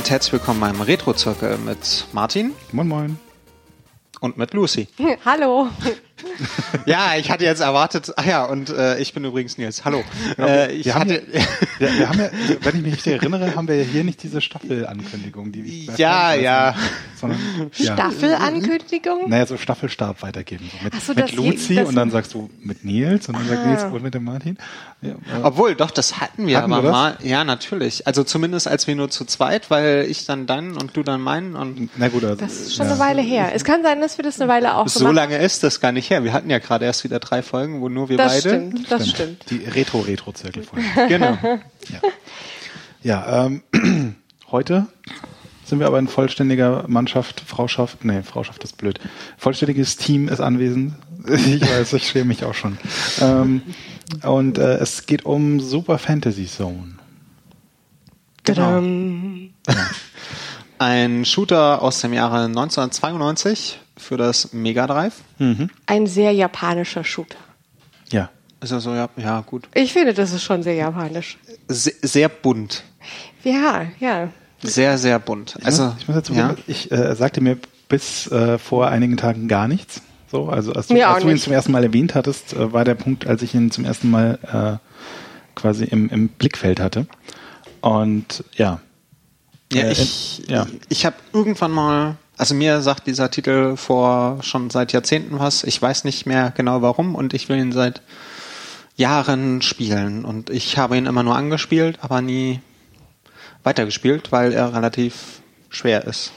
Und herzlich willkommen beim Retro-Zirkel mit Martin Moin, moin. und mit Lucy. Hallo. Ja, ich hatte jetzt erwartet, ach ja, und äh, ich bin übrigens Nils. Hallo. Äh, ich wir, haben hatte, ja, wir, wir haben ja, wenn ich mich richtig erinnere, haben wir ja hier nicht diese Staffelankündigung, die Ja, ja. sondern ja. Staffelankündigung? Naja, so Staffelstab weitergeben. So mit so, mit das- Luzi und dann sagst du mit Nils und dann sagt Ah. Nils und mit dem Martin. Ja, äh, obwohl, doch, das hatten wir Hatten aber wir mal. Ja, natürlich. Also zumindest als wir nur zu zweit, weil ich dann deinen und du dann meinen und na gut, also, Das ist schon eine Weile her. Es kann sein, dass wir das eine Weile auch so gemacht lange ist das gar nicht her. Wir hatten ja gerade erst wieder drei Folgen, wo nur wir Das beide. stimmt, das stimmt. Die Retro-Retro-Zirkelfolge. Genau. ja, ähm, heute sind wir aber in vollständiger Mannschaft, Frauschaft, nee, Frauschaft ist blöd. Vollständiges Team ist anwesend. Ich weiß, ich schäme mich auch schon. Ähm, und äh, es geht um Super Fantasy Zone. Tadam. Ein Shooter aus dem Jahre 1992 für das Mega Drive. Ein sehr japanischer Shooter. Ja. Ist ja so, ja, ja gut. Ich finde, das ist schon sehr japanisch. Se sehr bunt. Ja, ja. Sehr, sehr bunt. Ich Also, muss, ich muss dazu ja. sagen, ich äh, sagte mir bis äh, vor einigen Tagen gar nichts. So, also als du, als du ihn zum ersten Mal erwähnt hattest, äh, war der Punkt, als ich ihn zum ersten Mal äh, quasi im, im Blickfeld hatte. Und ja, Ja, Äh, ich, ja. ich habe irgendwann mal, also mir sagt dieser Titel vor schon seit Jahrzehnten was. Ich weiß nicht mehr genau warum und ich will ihn seit Jahren spielen und ich habe ihn immer nur angespielt, aber nie weitergespielt, weil er relativ schwer ist.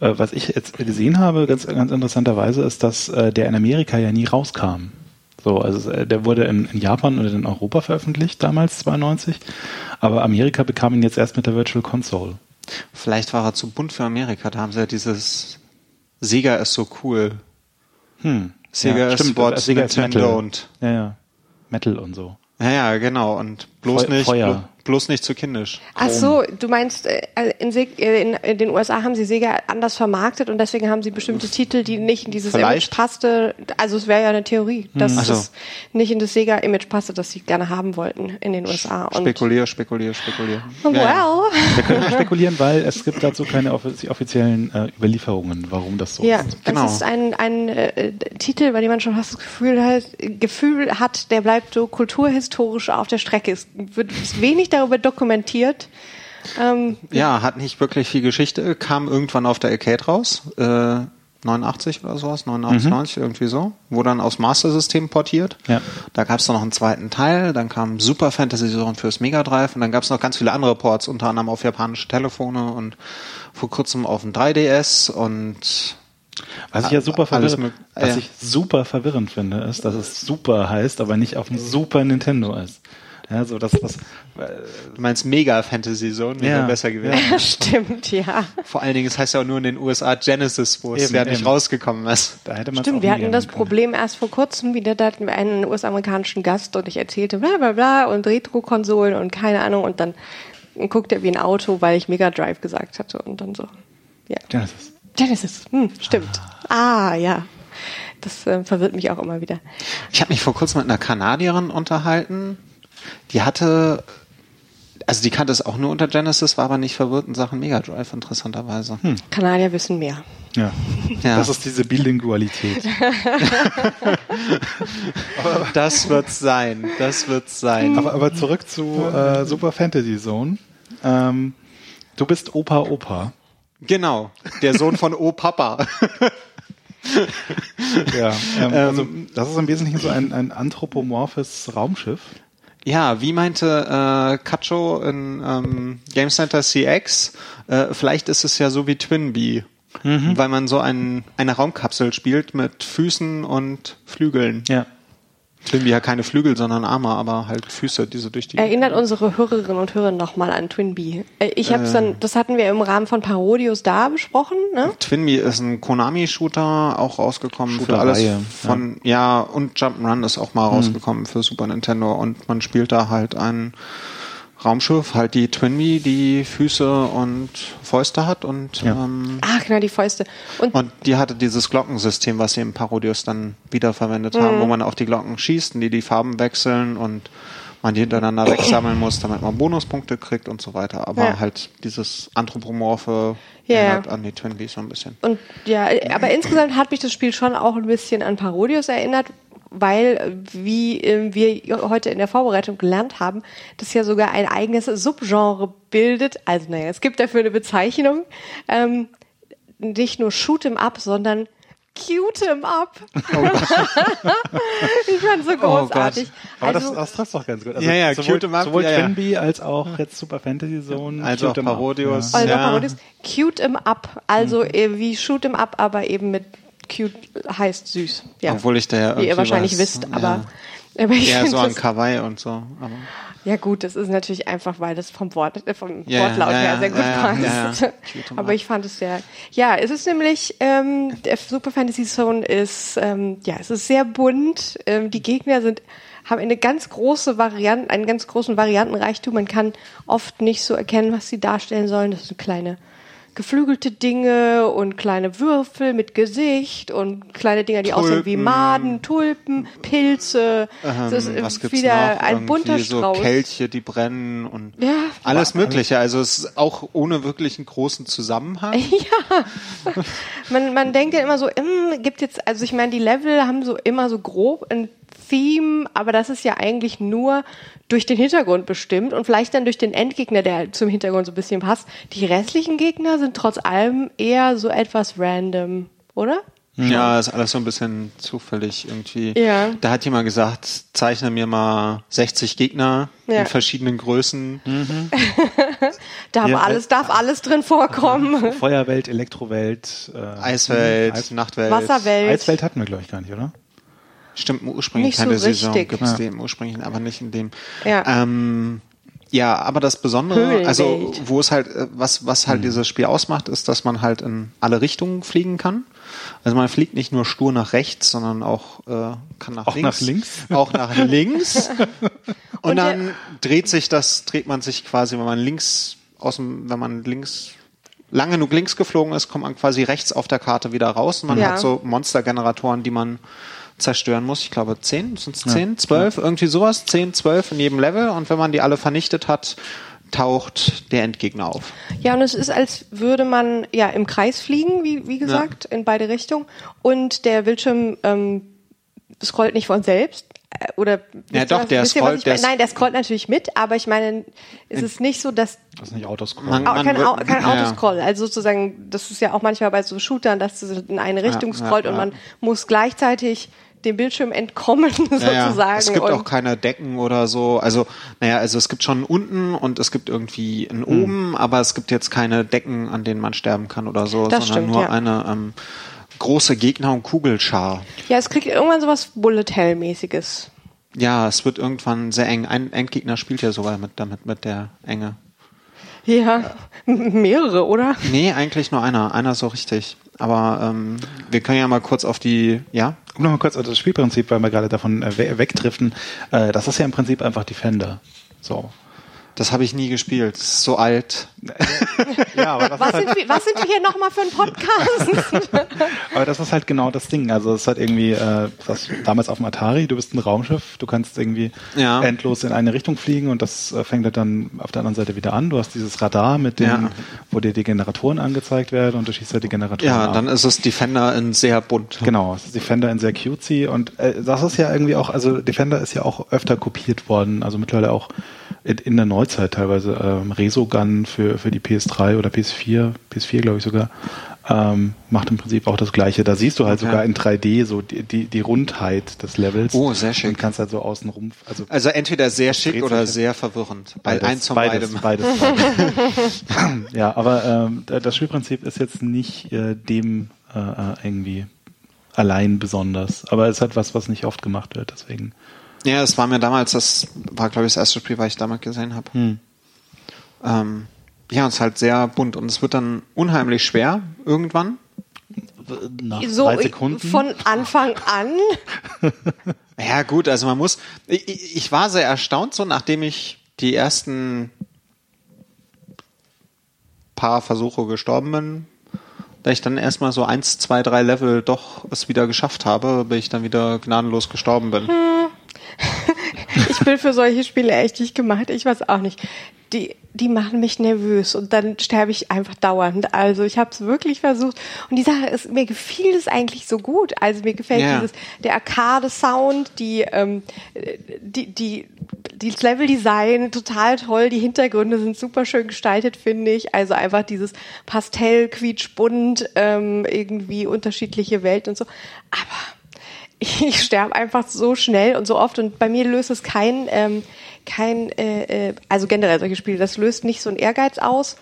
Äh, was ich jetzt gesehen habe, ganz, ganz interessanterweise, ist, dass äh, der in Amerika ja nie rauskam. So, also äh, der wurde in, in Japan und in Europa veröffentlicht, damals 92, aber Amerika bekam ihn jetzt erst mit der Virtual Console. Vielleicht war er zu bunt für Amerika. Da haben sie ja dieses Sega ist so cool. Hm. Sega ja, ist stimmt, what äh, Sega ist Nintendo Metal. und Ja, ja. Metal und so. ja, ja, genau. Und bloß Feu- nicht, Feuer. Blo- bloß nicht zu kindisch. Ach so, du meinst, äh, in, äh, in, den USA haben sie Sega anders vermarktet und deswegen haben sie bestimmte Titel, die nicht in dieses Vielleicht. Image passte. Also es wäre ja eine Theorie, dass Ach so. es nicht in das Sega-Image passte, das sie gerne haben wollten in den USA. Und Spekulier, spekulier, spekulier. well, Ja, ja. Wir können spekulieren, weil es gibt dazu keine offiz offiziellen äh, Überlieferungen, warum das so Ja, ist. Genau. das ist ein, ein äh, Titel, bei dem man schon fast das Gefühl hat, Gefühl hat, der bleibt so kulturhistorisch auf der Strecke. Es wird ist wenig darüber dokumentiert. Ähm, Ja, hat nicht wirklich viel Geschichte, kam irgendwann auf der Arcade raus, äh, 89 oder sowas, 89, 90, irgendwie so, wurde dann aufs Master System portiert. Ja. Da gab es noch einen zweiten Teil, dann kam Super Fantasy Zone fürs Mega Drive und dann gab es noch ganz viele andere Ports, unter anderem auf japanische Telefone und vor kurzem auf dem 3DS und Was ich ja super verwirrend, was ich super verwirrend finde, ist, dass es Super heißt, aber nicht auf dem Super Nintendo ist. Ja, so das, was, du meinst Mega Fantasy Zone, wäre Ja. besser gewesen. stimmt, ja. Vor allen Dingen, es heißt ja auch nur in den USA Genesis, wo es Eben, ja nicht eben. rausgekommen ist. da hätte man Stimmt, wir hatten das Problem erst vor kurzem wieder, da hatten wir einen US-amerikanischen Gast und ich erzählte bla bla bla und Retro-Konsolen und keine Ahnung und dann guckt er wie ein Auto, weil ich Mega Drive gesagt hatte und dann so, ja. Genesis. Genesis, hm, stimmt. Ah, ja. Das äh, verwirrt mich auch immer wieder. Ich habe mich vor kurzem mit einer Kanadierin unterhalten. Die hatte, also die kannte es auch nur unter Genesis, war aber nicht verwirrt in Sachen Mega Drive, interessanterweise. Kanadier wissen mehr. Ja. Ja. Das ist diese Bilingualität. Das wird's sein, das wird's sein. aber, aber zurück zu äh, Super Fantasy Zone. Ähm, du bist Opa Opa. Genau, der Sohn von O Papa. Ja, ähm, also das ist im Wesentlichen so ein, ein anthropomorphes Raumschiff. Ja, wie meinte äh, Cacho in ähm, Game Center CX, äh, vielleicht ist es ja so wie Twinbee, weil man so ein, eine Raumkapsel spielt mit Füßen und Flügeln. Ja. Twinbee ja keine Flügel, sondern Arme, aber halt Füße, die so durch die... Erinnert unsere Hörerinnen und Hörer nochmal an Twinbee. Äh, Ich habe dann, das hatten wir im Rahmen von Parodios da besprochen, ne? Twinbee ist ein Konami-Shooter, auch rausgekommen für alles von, ja. und Jump'n'Run ist auch mal rausgekommen für Super Nintendo und man spielt da halt ein Raumschiff, halt die Twinbee, die Füße und Fäuste hat und, Ja. ähm, Ah, genau, die Fäuste. Und und die hatte dieses Glockensystem, was sie im Parodius dann wiederverwendet haben, wo man auf die Glocken schießt und die die Farben wechseln und man die hintereinander wegsammeln muss, damit man Bonuspunkte kriegt und so weiter. Aber Ja. halt dieses anthropomorphe Ja, erinnert ja. an die Twin Peaks so ein bisschen. Und ja, aber insgesamt hat mich das Spiel schon auch ein bisschen an Parodius erinnert, weil, äh, wie äh, wir heute in der Vorbereitung gelernt haben, das ja sogar ein eigenes Subgenre bildet. Also naja, es gibt dafür eine Bezeichnung. Ähm, nicht nur Shoot 'em up, sondern Cute 'em up. ich fand so großartig. Aber also, das, das trifft doch ganz gut. Also Ja, ja, sowohl, Cute 'em up, sowohl ja, ja. Twinbee als auch jetzt Super Fantasy Zone. Also Cute 'em up, Parodius. Ja. also Ja. Parodius, Cute 'em up, also äh, wie Shoot 'em up, aber eben mit cute heißt süß. Ja. Obwohl ich da ja wie ihr wahrscheinlich weiß, wisst, ja. aber, aber ich Ja, so an Kawaii und so. Aber Ja gut, das ist natürlich einfach, weil das vom Wort, äh, vom ja, Wortlaut ja, her sehr gut ja, passt. ja, Aber ich fand es sehr. Ja, es ist nämlich ähm, der Super Fantasy Zone ist ähm, ja, es ist sehr bunt. Ähm, die Gegner sind haben eine ganz große Variante, einen ganz großen Variantenreichtum. Man kann oft nicht so erkennen, was sie darstellen sollen. Das sind kleine geflügelte Dinge und kleine Würfel mit Gesicht und kleine Dinger, die aussehen wie Tulpen. Maden, Tulpen, Pilze. das ist Ähm, was gibt's wieder noch? ein bunter Irgendwie so Strauß. Kelche, die brennen und Ja. alles Mögliche. Also es ist auch ohne wirklich einen großen Zusammenhang. Man, man denkt ja immer so, hm, gibt jetzt, also ich meine, die Level haben so immer so grob ein Theme, aber das ist ja eigentlich nur durch den Hintergrund bestimmt und vielleicht dann durch den Endgegner, der halt zum Hintergrund so ein bisschen passt. Die restlichen Gegner sind trotz allem eher so etwas random, oder? Ja, ist alles so ein bisschen zufällig irgendwie. Ja. Da hat jemand gesagt, zeichne mir mal 60 Gegner Ja. in verschiedenen Größen. Darf Ja, alles, darf alles drin vorkommen. Feuerwelt, Elektrowelt, äh, Eiswelt, Eis- Nachtwelt. Wasserwelt. Eiswelt hatten wir, glaube ich, gar nicht, oder? Stimmt, im ursprünglichen Nicht so keine Saison gibt es Ja. die im ursprünglichen, aber nicht in dem. Ja. Ähm, ja, aber das Besondere, Höhlenwelt. also wo es halt, äh, was, was halt dieses Spiel ausmacht, ist, dass man halt in alle Richtungen fliegen kann. Also man fliegt nicht nur stur nach rechts, sondern auch äh, kann nach Auch links. nach links? Auch nach links. Und, Und der- dann dreht sich das, dreht man sich quasi, wenn man links aus dem, wenn man links lang genug links geflogen ist, kommt man quasi rechts auf der Karte wieder raus. Und man Ja. hat so Monstergeneratoren, die man zerstören muss. Ich glaube zehn, sind es zehn, zwölf, irgendwie sowas, zehn, zwölf in jedem Level. Und wenn man die alle vernichtet hat, taucht der Endgegner auf. Ja, und es ist, als würde man ja im Kreis fliegen, wie, wie gesagt, in beide Richtungen. Und der Bildschirm ähm, scrollt nicht von selbst. Äh, Oder Ja, ihr doch, was- der ihr, scrollt, ich der meine? Nein, der scrollt natürlich mit, aber ich meine, es ist nicht so, dass Das ist nicht Autoscroll. Man- Au- kein, wird- kein ja, ja. Autoscroll. Also sozusagen, das ist ja auch manchmal bei so Shootern, dass es in eine Richtung ja, scrollt und ja. man muss gleichzeitig dem Bildschirm entkommen, Ja, sozusagen. Es gibt und auch keine Decken oder so. Also, naja, also es gibt schon unten und es gibt irgendwie ein Hm. oben, aber es gibt jetzt keine Decken, an denen man sterben kann oder so, Das sondern stimmt, nur ja. eine ähm, große Gegner- und Kugelschar. ja, es kriegt irgendwann sowas Bullet Hell-mäßiges. Ja, es wird irgendwann sehr eng. Ein Endgegner spielt ja sogar mit damit mit der Enge. Ja, mehrere, oder? Nee, eigentlich nur einer. Einer so richtig. Aber ähm, wir können ja mal kurz auf die, ja? Um nochmal kurz auf das Spielprinzip, weil wir gerade davon äh, we- wegdriften. Äh, das ist ja im Prinzip einfach Defender. So. Das habe ich nie gespielt. Das ist so alt. Ja, aber das, Was ist halt, sind, wir, was sind wir hier nochmal für ein Podcast? aber das ist halt genau das Ding. Also es ist halt irgendwie, äh, was damals auf dem Atari, du bist ein Raumschiff, du kannst irgendwie Ja. endlos in eine Richtung fliegen und das äh, fängt halt dann auf der anderen Seite wieder an. Du hast dieses Radar mit dem, Ja. wo dir die Generatoren angezeigt werden und du schießt halt die Generatoren Ja, ab. dann ist es Defender in sehr bunt. Genau, es ist Defender in sehr cutesy und äh, das ist ja irgendwie auch, also Defender ist ja auch öfter kopiert worden, also mittlerweile auch in, in der Neuzeit teilweise. Ähm, Resogun für, für die PS3 oder PS4, PS4 glaube ich sogar, ähm, macht im Prinzip auch das gleiche. Da siehst du halt Okay. sogar in 3D so die, die, die Rundheit des Levels. Oh, sehr schick. Und kannst halt so außen rum, also Also entweder sehr schick oder sehr verwirrend. Bei Beides, eins von beides, beides, beides. ja, aber ähm, da- das Spielprinzip ist jetzt nicht äh, dem äh, äh, irgendwie allein besonders. Aber es hat was, was nicht oft gemacht wird, deswegen. Ja, es war mir damals, das war glaube ich das erste Spiel, was ich damals gesehen habe. Hm. Ähm, ja, es ist halt sehr bunt und es wird dann unheimlich schwer irgendwann. Nach so drei Sekunden. von Anfang an. Ja gut, also man muss. Ich, ich war sehr erstaunt, so nachdem ich die ersten paar Versuche gestorben bin, da ich dann erstmal so eins, zwei, drei Level doch es wieder geschafft habe, bis ich dann wieder gnadenlos gestorben bin. Ich bin für solche Spiele echt nicht gemacht. Ich weiß auch nicht. Die, die machen mich nervös und dann sterbe ich einfach dauernd. Also ich habe es wirklich versucht und die Sache ist, mir gefiel es eigentlich so gut. Also mir gefällt Ja. dieses der Arcade-Sound, die ähm, die die das Level-Design total toll, die Hintergründe sind super schön gestaltet, finde ich. Also einfach dieses Pastell, quietschbunt, ähm, irgendwie unterschiedliche Welt und so. Aber ich sterbe einfach so schnell und so oft und bei mir löst es kein, ähm, kein äh, äh, also generell solche Spiele, das löst nicht so ein Ehrgeiz aus,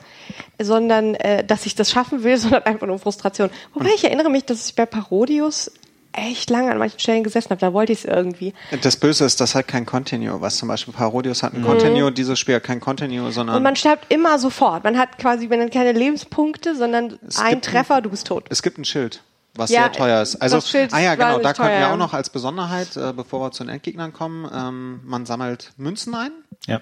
sondern äh, dass ich das schaffen will, sondern einfach nur Frustration. Wobei ich erinnere mich, dass ich bei Parodius echt lange an manchen Stellen gesessen habe, da wollte ich es irgendwie. Das Böse ist, das hat kein Continue, was zum Beispiel Parodius hat ein Continue, dieses Spiel hat kein Continue, sondern Mhm. Und man stirbt immer sofort. Man hat quasi, man hat keine Lebenspunkte, sondern ein Treffer, du bist tot. es gibt ein Schild, was Ja, sehr teuer ist. Also, das Schild ah ja, genau, da könnten wir auch noch als Besonderheit, äh, bevor wir zu den Endgegnern kommen, ähm, man sammelt Münzen ein, Ja.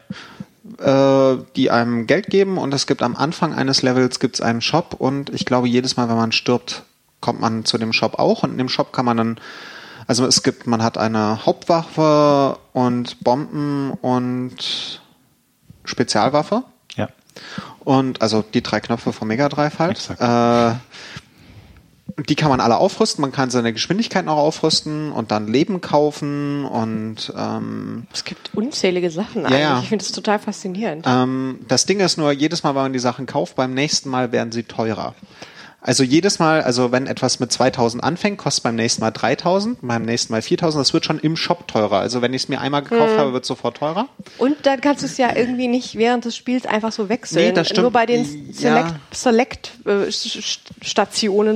äh, die einem Geld geben und es gibt am Anfang eines Levels gibt's einen Shop und ich glaube jedes Mal, wenn man stirbt, kommt man zu dem Shop auch und in dem Shop kann man dann also es gibt, man hat eine Hauptwaffe und Bomben und Spezialwaffe. Ja. Und also die drei Knöpfe vom Mega Drive halt. Exakt. Äh, die kann man alle aufrüsten, man kann seine Geschwindigkeit noch aufrüsten und dann Leben kaufen und ähm, Es gibt unzählige Sachen Ja, eigentlich. ja. Ich finde das total faszinierend. ähm, das Ding ist nur, jedes Mal, wenn man die Sachen kauft, beim nächsten Mal werden sie teurer. Also jedes Mal, also wenn etwas mit 2000 anfängt, kostet beim nächsten Mal 3000, beim nächsten Mal 4000, das wird schon im Shop teurer. Also wenn ich es mir einmal gekauft Hm. habe, wird es sofort teurer. Und dann kannst du es ja irgendwie nicht während des Spiels einfach so wechseln. Nee, das stimmt. Nur bei den Ja. Select, äh,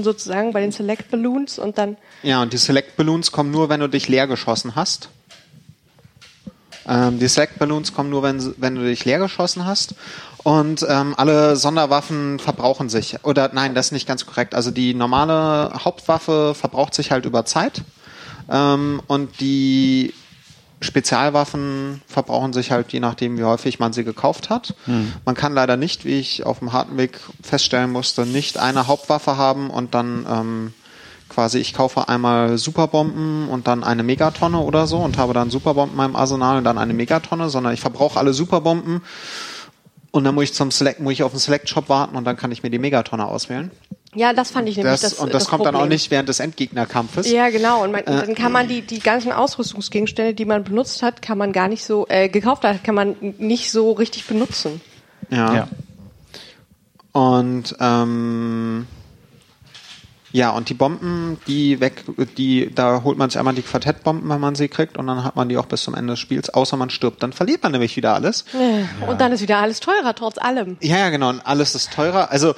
sozusagen, bei den Select Balloons und dann Ja, und die Select Balloons kommen nur, wenn du dich leer geschossen hast. Ähm, die Select Balloons kommen nur, wenn, wenn du dich leer geschossen hast. Und ähm, alle Sonderwaffen verbrauchen sich. Oder nein, das ist nicht ganz korrekt. Also die normale Hauptwaffe verbraucht sich halt über Zeit. Ähm, und die Spezialwaffen verbrauchen sich halt je nachdem, wie häufig man sie gekauft hat. Man kann leider nicht, wie ich auf dem harten Weg feststellen musste, nicht eine Hauptwaffe haben und dann ähm, quasi ich kaufe einmal Superbomben und dann eine Megatonne oder so und habe dann Superbomben in meinem Arsenal und dann eine Megatonne, sondern ich verbrauche alle Superbomben und dann muss ich zum Select, muss ich auf den Select Shop warten und dann kann ich mir die Megatonne auswählen. ja, das fand ich nämlich Das, das und das, kommt dann auch Problem. nicht während des Endgegnerkampfes. Ja, genau. Und man, Äh, dann kann man die, die ganzen Ausrüstungsgegenstände, die man benutzt hat, kann man gar nicht so, äh, gekauft hat, kann man nicht so richtig benutzen. Ja. Ja. Und ähm, ja, und die Bomben, die weg, die, da holt man sich einmal die Quartettbomben, wenn man sie kriegt, und dann hat man die auch bis zum Ende des Spiels, außer man stirbt. Dann verliert man nämlich wieder alles. Und dann ist wieder alles teurer, trotz allem. Ja, ja, genau, und alles ist teurer. Also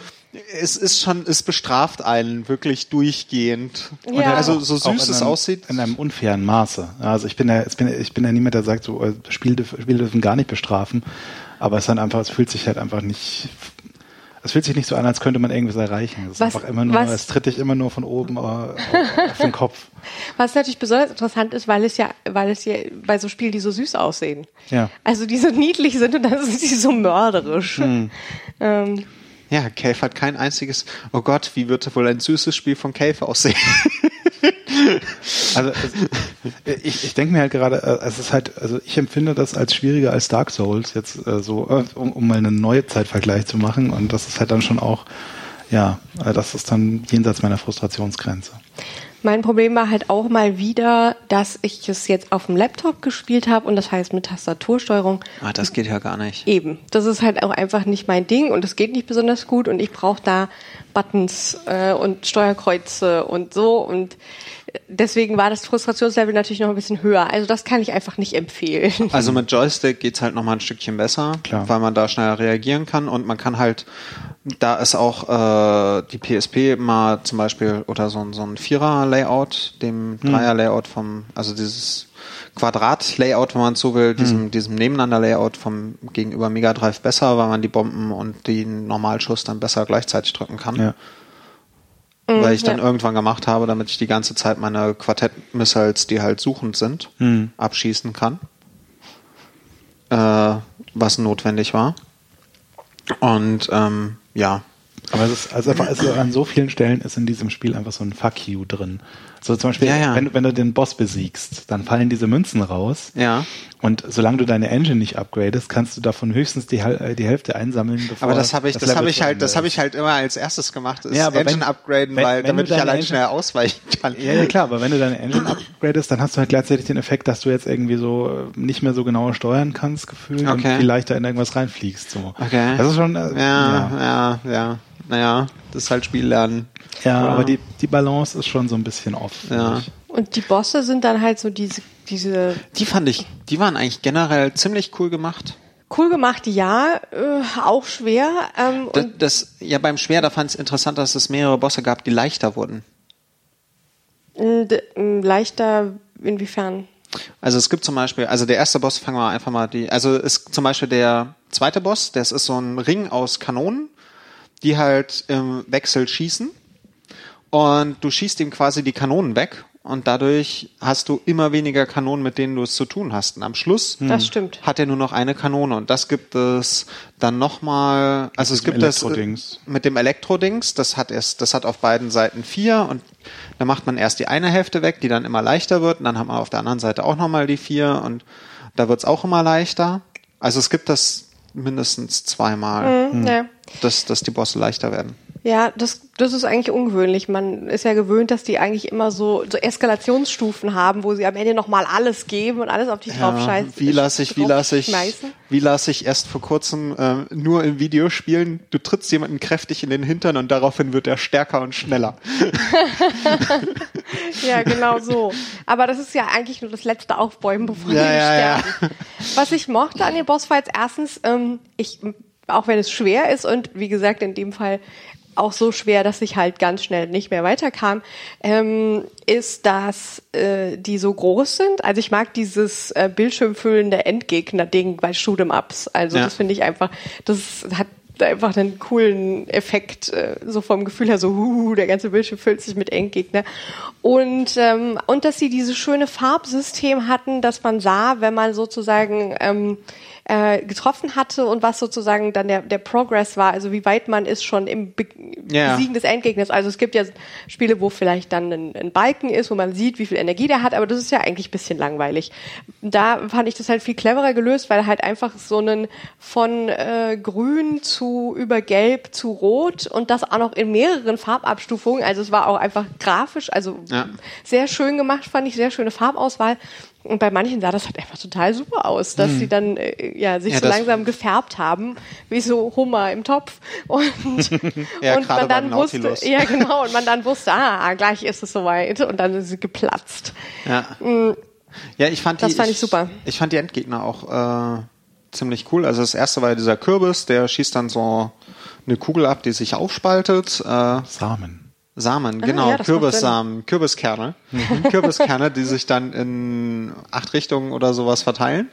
es ist schon, es bestraft einen wirklich durchgehend. Und Ja. also so süß in es einem, aussieht. In einem unfairen Maße. Also ich bin ja, ich bin, ich bin ja niemand, der sagt, so äh, Spiele, Spiele dürfen gar nicht bestrafen. Aber es ist dann einfach, es fühlt sich halt einfach nicht. Es fühlt sich nicht so an, als könnte man irgendwas erreichen. Es ist Was- einfach immer nur, was- es tritt dich immer nur von oben äh, auf, auf den Kopf. Was natürlich besonders interessant ist, weil es ja, weil es ja bei so Spielen, die so süß aussehen. Ja. Also die so niedlich sind und dann sind sie so mörderisch. Hm. Ähm, Ja, Cave hat kein einziges, oh Gott, wie wird wohl ein süßes Spiel von Cave aussehen? Also es, ich, ich denke mir halt gerade, äh, es ist halt, also ich empfinde das als schwieriger als Dark Souls jetzt äh, so, äh, um, um mal einen Neuzeitvergleich zu machen. Und das ist halt dann schon auch, ja, äh, das ist dann jenseits meiner Frustrationsgrenze. Mein Problem war halt auch mal wieder, dass ich es jetzt auf dem Laptop gespielt habe und das heißt mit Tastatursteuerung. Ah, das geht ja gar nicht. Eben, das ist halt auch einfach nicht mein Ding und es geht nicht besonders gut und ich brauche da Buttons äh, und Steuerkreuze und so und deswegen war das Frustrationslevel natürlich noch ein bisschen höher. Also das kann ich einfach nicht empfehlen. Also mit Joystick geht's halt noch mal ein Stückchen besser, Klar. weil man da schneller reagieren kann und man kann halt, da ist auch äh, die PSP mal zum Beispiel oder so, ein- so ein Vierer-Layout, dem Dreier-Layout vom, also dieses Quadrat-Layout, wenn man so will, diesem, diesem Nebeneinander-Layout vom gegenüber Mega Drive besser, weil man die Bomben und den Normalschuss dann besser gleichzeitig drücken kann. Ja. Weil ich dann ja. irgendwann gemacht habe, damit ich die ganze Zeit meine Quartett-Missiles, die halt suchend sind, Hm. abschießen kann. Äh, was notwendig war. Und ähm, ja, Aber es ist, also, einfach- also an so vielen Stellen ist in diesem Spiel einfach so ein Fuck you drin. So zum Beispiel, Ja, ja. Wenn, du- wenn du den Boss besiegst, dann fallen diese Münzen raus. Ja. Und solange du deine Engine nicht upgradest, kannst du davon höchstens die, äh, die Hälfte einsammeln. Bevor Aber das habe ich, das Level habe ich halt, das habe ich halt immer als erstes gemacht, ist Ja, Engine wenn- upgraden, wenn- weil wenn damit ich allein Engine- schnell ausweichen kann. Ja, ja, klar, aber wenn du deine Engine upgradest, dann hast du halt gleichzeitig den Effekt, dass du jetzt irgendwie so äh, nicht mehr so genau steuern kannst, gefühlt, und Okay. viel leichter in irgendwas reinfliegst. So. Okay. Das ist schon, äh, Ja, ja. ja, ja. Naja, das ist halt Spiel lernen. Ja, Ja. aber die, die Balance ist schon so ein bisschen off. Ja. Und die Bosse sind dann halt so diese, diese Die fand ich, die waren eigentlich generell ziemlich cool gemacht. cool gemacht, ja, äh, auch schwer. Ähm, Das, und das ja beim Schwer, da fand ich es interessant, dass es mehrere Bosse gab, die leichter wurden. äh, d- äh, leichter inwiefern? Also es gibt zum Beispiel, also der erste Boss, fangen wir einfach mal die, also ist zum Beispiel der zweite Boss, das ist so ein Ring aus Kanonen, die halt im Wechsel schießen. Und du schießt ihm quasi die Kanonen weg. Und dadurch hast du immer weniger Kanonen, mit denen du es zu tun hast. Und am Schluss Das stimmt. hat er nur noch eine Kanone. Und das gibt es dann nochmal, also es gibt das mit dem Elektrodings, das hat erst, das hat auf beiden Seiten vier. Und da macht man erst die eine Hälfte weg, die dann immer leichter wird. Und dann hat man auf der anderen Seite auch nochmal die vier. Und da wird's auch immer leichter. Also es gibt das mindestens zweimal, Mhm, ja. dass, dass die Bosse leichter werden. Ja, das, das ist eigentlich ungewöhnlich. Man ist ja gewöhnt, dass die eigentlich immer so, so Eskalationsstufen haben, wo sie am Ende nochmal alles geben und alles auf dich drauf scheißen. wie lasse ich, wie lasse ich, schmeißen. wie lasse ich erst vor kurzem äh, nur in Videospielen, du trittst jemanden kräftig in den Hintern und daraufhin wird er stärker und schneller. Ja, genau so. Aber das ist ja eigentlich nur das letzte Aufbäumen, bevor Ja, die ja, ja. sterben. Was ich mochte an den Bossfights, erstens, ähm, ich, auch wenn es schwer ist und wie gesagt in dem Fall auch so schwer, dass ich halt ganz schnell nicht mehr weiterkam, ähm, ist, dass äh, die so groß sind. Also ich mag dieses äh, bildschirmfüllende Endgegner-Ding bei Shoot'em Ups. Also Ja. das finde ich einfach, das hat einfach einen coolen Effekt, äh, so vom Gefühl her, so, uh, der ganze Bildschirm füllt sich mit Endgegner. Und, ähm, und dass sie dieses schöne Farbsystem hatten, dass man sah, wenn man sozusagen ähm, äh, getroffen hatte und was sozusagen dann der, der Progress war, also wie weit man ist schon im Be Ja. Besiegen des Endgegners. Also es gibt ja Spiele, wo vielleicht dann ein, ein Balken ist, wo man sieht, wie viel Energie der hat, aber das ist ja eigentlich ein bisschen langweilig. Da fand ich das halt viel cleverer gelöst, weil halt einfach so einen von äh, grün zu über gelb zu rot und das auch noch in mehreren Farbabstufungen. Also es war auch einfach grafisch, also Ja. sehr schön gemacht, fand ich, sehr schöne Farbauswahl. Und bei manchen sah das halt einfach total super aus, dass sie dann äh, ja, sich Hm. Ja, so langsam gefärbt haben, wie so Hummer im Topf. Und, Ja, und man dann wusste, Nautilus. ja genau, und man dann wusste, ah, gleich ist es soweit. Und dann ist sie geplatzt. Ja. Ja, ich fand die. Das fand ich super. Ich fand die Endgegner auch äh, ziemlich cool. Also das erste war ja dieser Kürbis, der schießt dann so eine Kugel ab, die sich aufspaltet. Äh, Samen. Samen, genau, Ah, ja, das macht Kürbissamen, Kürbiskerne. Kürbiskerne, die sich dann in acht Richtungen oder sowas verteilen.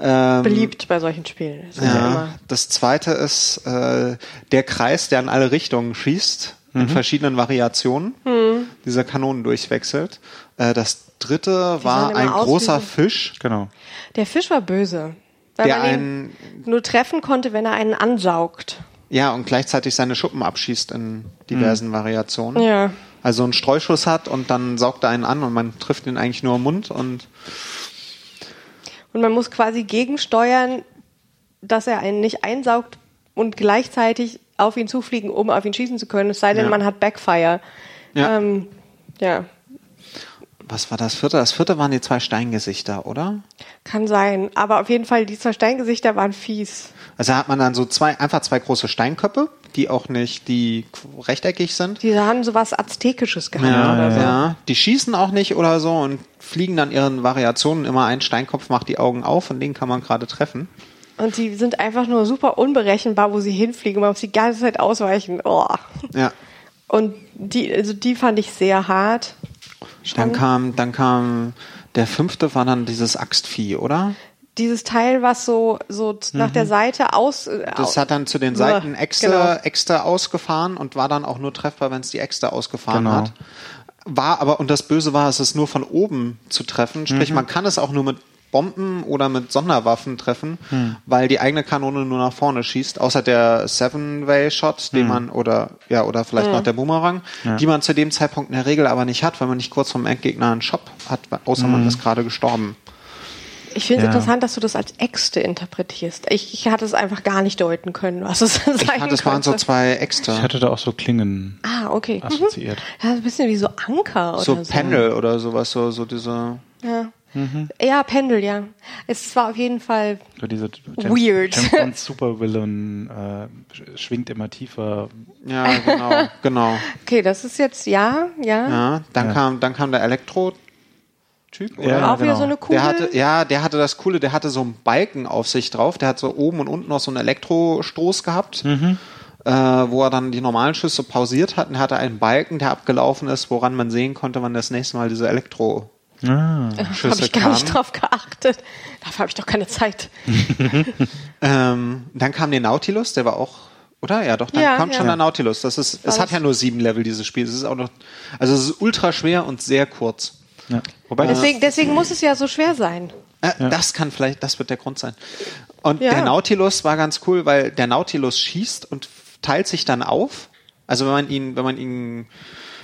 Ähm, Beliebt bei solchen Spielen. Das ist ja. ja, immer. das zweite ist äh, der Kreis, der in alle Richtungen schießt, in verschiedenen Variationen, Hm. dieser Kanonen durchwechselt. Äh, das dritte war sahen ein großer Fisch, Genau. Der Fisch war böse. Weil der man ihn einen, nur treffen konnte, wenn er einen ansaugt. Ja, und gleichzeitig seine Schuppen abschießt in diversen Variationen. Ja. Also einen Streuschuss hat und dann saugt er einen an und man trifft ihn eigentlich nur im Mund und Und man muss quasi gegensteuern, dass er einen nicht einsaugt und gleichzeitig auf ihn zufliegen, um auf ihn schießen zu können. Es sei denn, Ja. man hat Backfire. Ja. Ähm, ja, was war das vierte? Das vierte waren die zwei Steingesichter, oder? kann sein. Aber auf jeden Fall, die zwei Steingesichter waren fies. Also da hat man dann so zwei, einfach zwei große Steinköpfe, die auch nicht, die rechteckig sind. Die haben sowas Aztekisches gehabt oder so. Ja, die schießen auch nicht oder so und fliegen dann ihren Variationen immer ein Steinkopf macht die Augen auf und den kann man gerade treffen. Und die sind einfach nur super unberechenbar, wo sie hinfliegen. Man muss die ganze Zeit ausweichen. Oh. Ja. Und die, also die fand ich sehr hart. Dann kam, dann kam der fünfte war dann dieses Axtvieh, oder? Dieses Teil, was so, so nach der Seite aus. äh, Mhm. Das hat dann zu den Seiten Uah, Äxte, genau. Äxte ausgefahren und war dann auch nur treffbar, wenn es die Äxte ausgefahren Genau. hat. War aber, und das Böse war, es ist nur von oben zu treffen. Sprich, Mhm. man kann es auch nur mit Bomben oder mit Sonderwaffen treffen, weil die eigene Kanone nur nach vorne schießt, außer der Seven-Way-Shot, den man oder ja oder vielleicht noch der Boomerang, die man zu dem Zeitpunkt in der Regel aber nicht hat, weil man nicht kurz vom Endgegner einen Shop hat, außer man ist gerade gestorben. Ich finde es Ja. interessant, dass du das als Äxte interpretierst. Ich, ich hatte es einfach gar nicht deuten können, was es sein Ich fand, das waren so zwei Ich Äxte. hatte da auch so Klingen Ah, okay. Mhm. assoziiert. Ja, ein bisschen wie so Anker oder So so. Pendel oder sowas, so, so diese. Ja. Ja, Pendel, ja. Es war auf jeden Fall So diese Weird. James Bond Supervillain äh, sch- schwingt immer tiefer. Ja, genau, genau. Okay, das ist jetzt ja, ja. Ja, dann Ja. kam, dann kam der Elektro-Typ, oder? Ja, Auch wieder genau. so eine Kugel. Der hatte, ja, der hatte das Coole, der hatte so einen Balken auf sich drauf, der hat so oben und unten noch so einen Elektrostoß gehabt, Mhm. äh, wo er dann die normalen Schüsse pausiert hat und hatte einen Balken, der abgelaufen ist, woran man sehen konnte, wann das nächste Mal diese Elektro Ah. Habe Schüsse ich gar nicht drauf geachtet. Dafür habe ich doch keine Zeit. Ähm, dann kam der Nautilus, der war auch, oder? Ja, doch, dann Ja, kommt ja. schon der Nautilus. Das ist, es hat ja nur sieben Level, dieses Spiel. Es ist auch noch, also es ist ultra schwer und sehr kurz. Ja. Wobei Deswegen, deswegen muss es ja so schwer sein. Äh, Das kann vielleicht, das wird der Grund sein. Und Ja. der Nautilus war ganz cool, weil der Nautilus schießt und teilt sich dann auf. Also wenn man ihn, wenn man ihn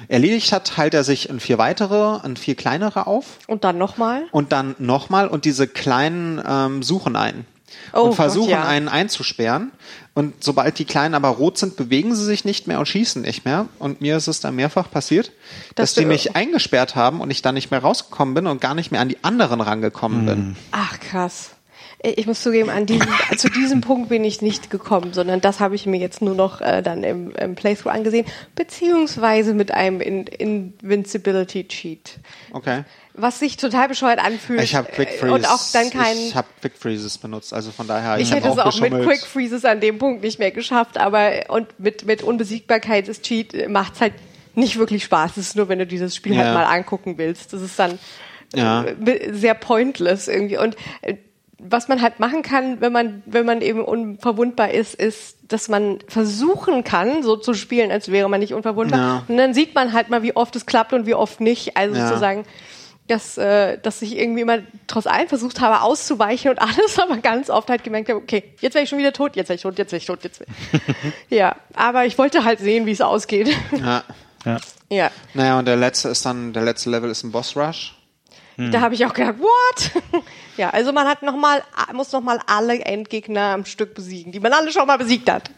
erledigt hat, teilt er sich in vier weitere, in vier kleinere auf Und dann nochmal. und dann nochmal und diese kleinen ähm, suchen einen. Oh und Gott, versuchen ja. einen einzusperren. Und sobald die Kleinen aber rot sind, bewegen sie sich nicht mehr und schießen nicht mehr. Und mir ist es dann mehrfach passiert, dass Dass die mich eingesperrt haben und ich dann nicht mehr rausgekommen bin und gar nicht mehr an die anderen rangekommen bin. Ach krass. Ich muss zugeben, an diesem, zu diesem Punkt bin ich nicht gekommen, sondern das habe ich mir jetzt nur noch äh, dann im, im Playthrough angesehen, beziehungsweise mit einem In Invincibility Cheat. Okay. Was sich total bescheuert anfühlt. Ich habe Quick äh, Freeze. Und auch dann kein. Ich habe Quick Freezes benutzt, also von daher. Ich hab hätte es auch mit geschummelt. Quick Freezes an dem Punkt nicht mehr geschafft, aber und mit, mit Unbesiegbarkeit des Cheat macht es halt nicht wirklich Spaß. Es ist nur, wenn du dieses Spiel Ja. halt mal angucken willst. Das ist dann Ja. äh, sehr pointless irgendwie. Und äh, was man halt machen kann, wenn man, wenn man eben unverwundbar ist, ist, dass man versuchen kann, so zu spielen, als wäre man nicht unverwundbar. Ja. Und dann sieht man halt mal, wie oft es klappt und wie oft nicht. Also Ja. sozusagen, dass, äh, dass ich irgendwie immer trotz allem versucht habe, auszuweichen und alles, aber ganz oft halt gemerkt habe, okay, jetzt wäre ich schon wieder tot, jetzt wäre ich tot, jetzt wäre ich tot, jetzt wär Ja, aber ich wollte halt sehen, wie es ausgeht. Ja. Ja. ja, Naja, und der letzte ist dann, der letzte Level ist ein Boss Rush. Da habe ich auch gedacht, what? ja, also man hat noch mal, muss nochmal alle Endgegner am Stück besiegen, die man alle schon mal besiegt hat.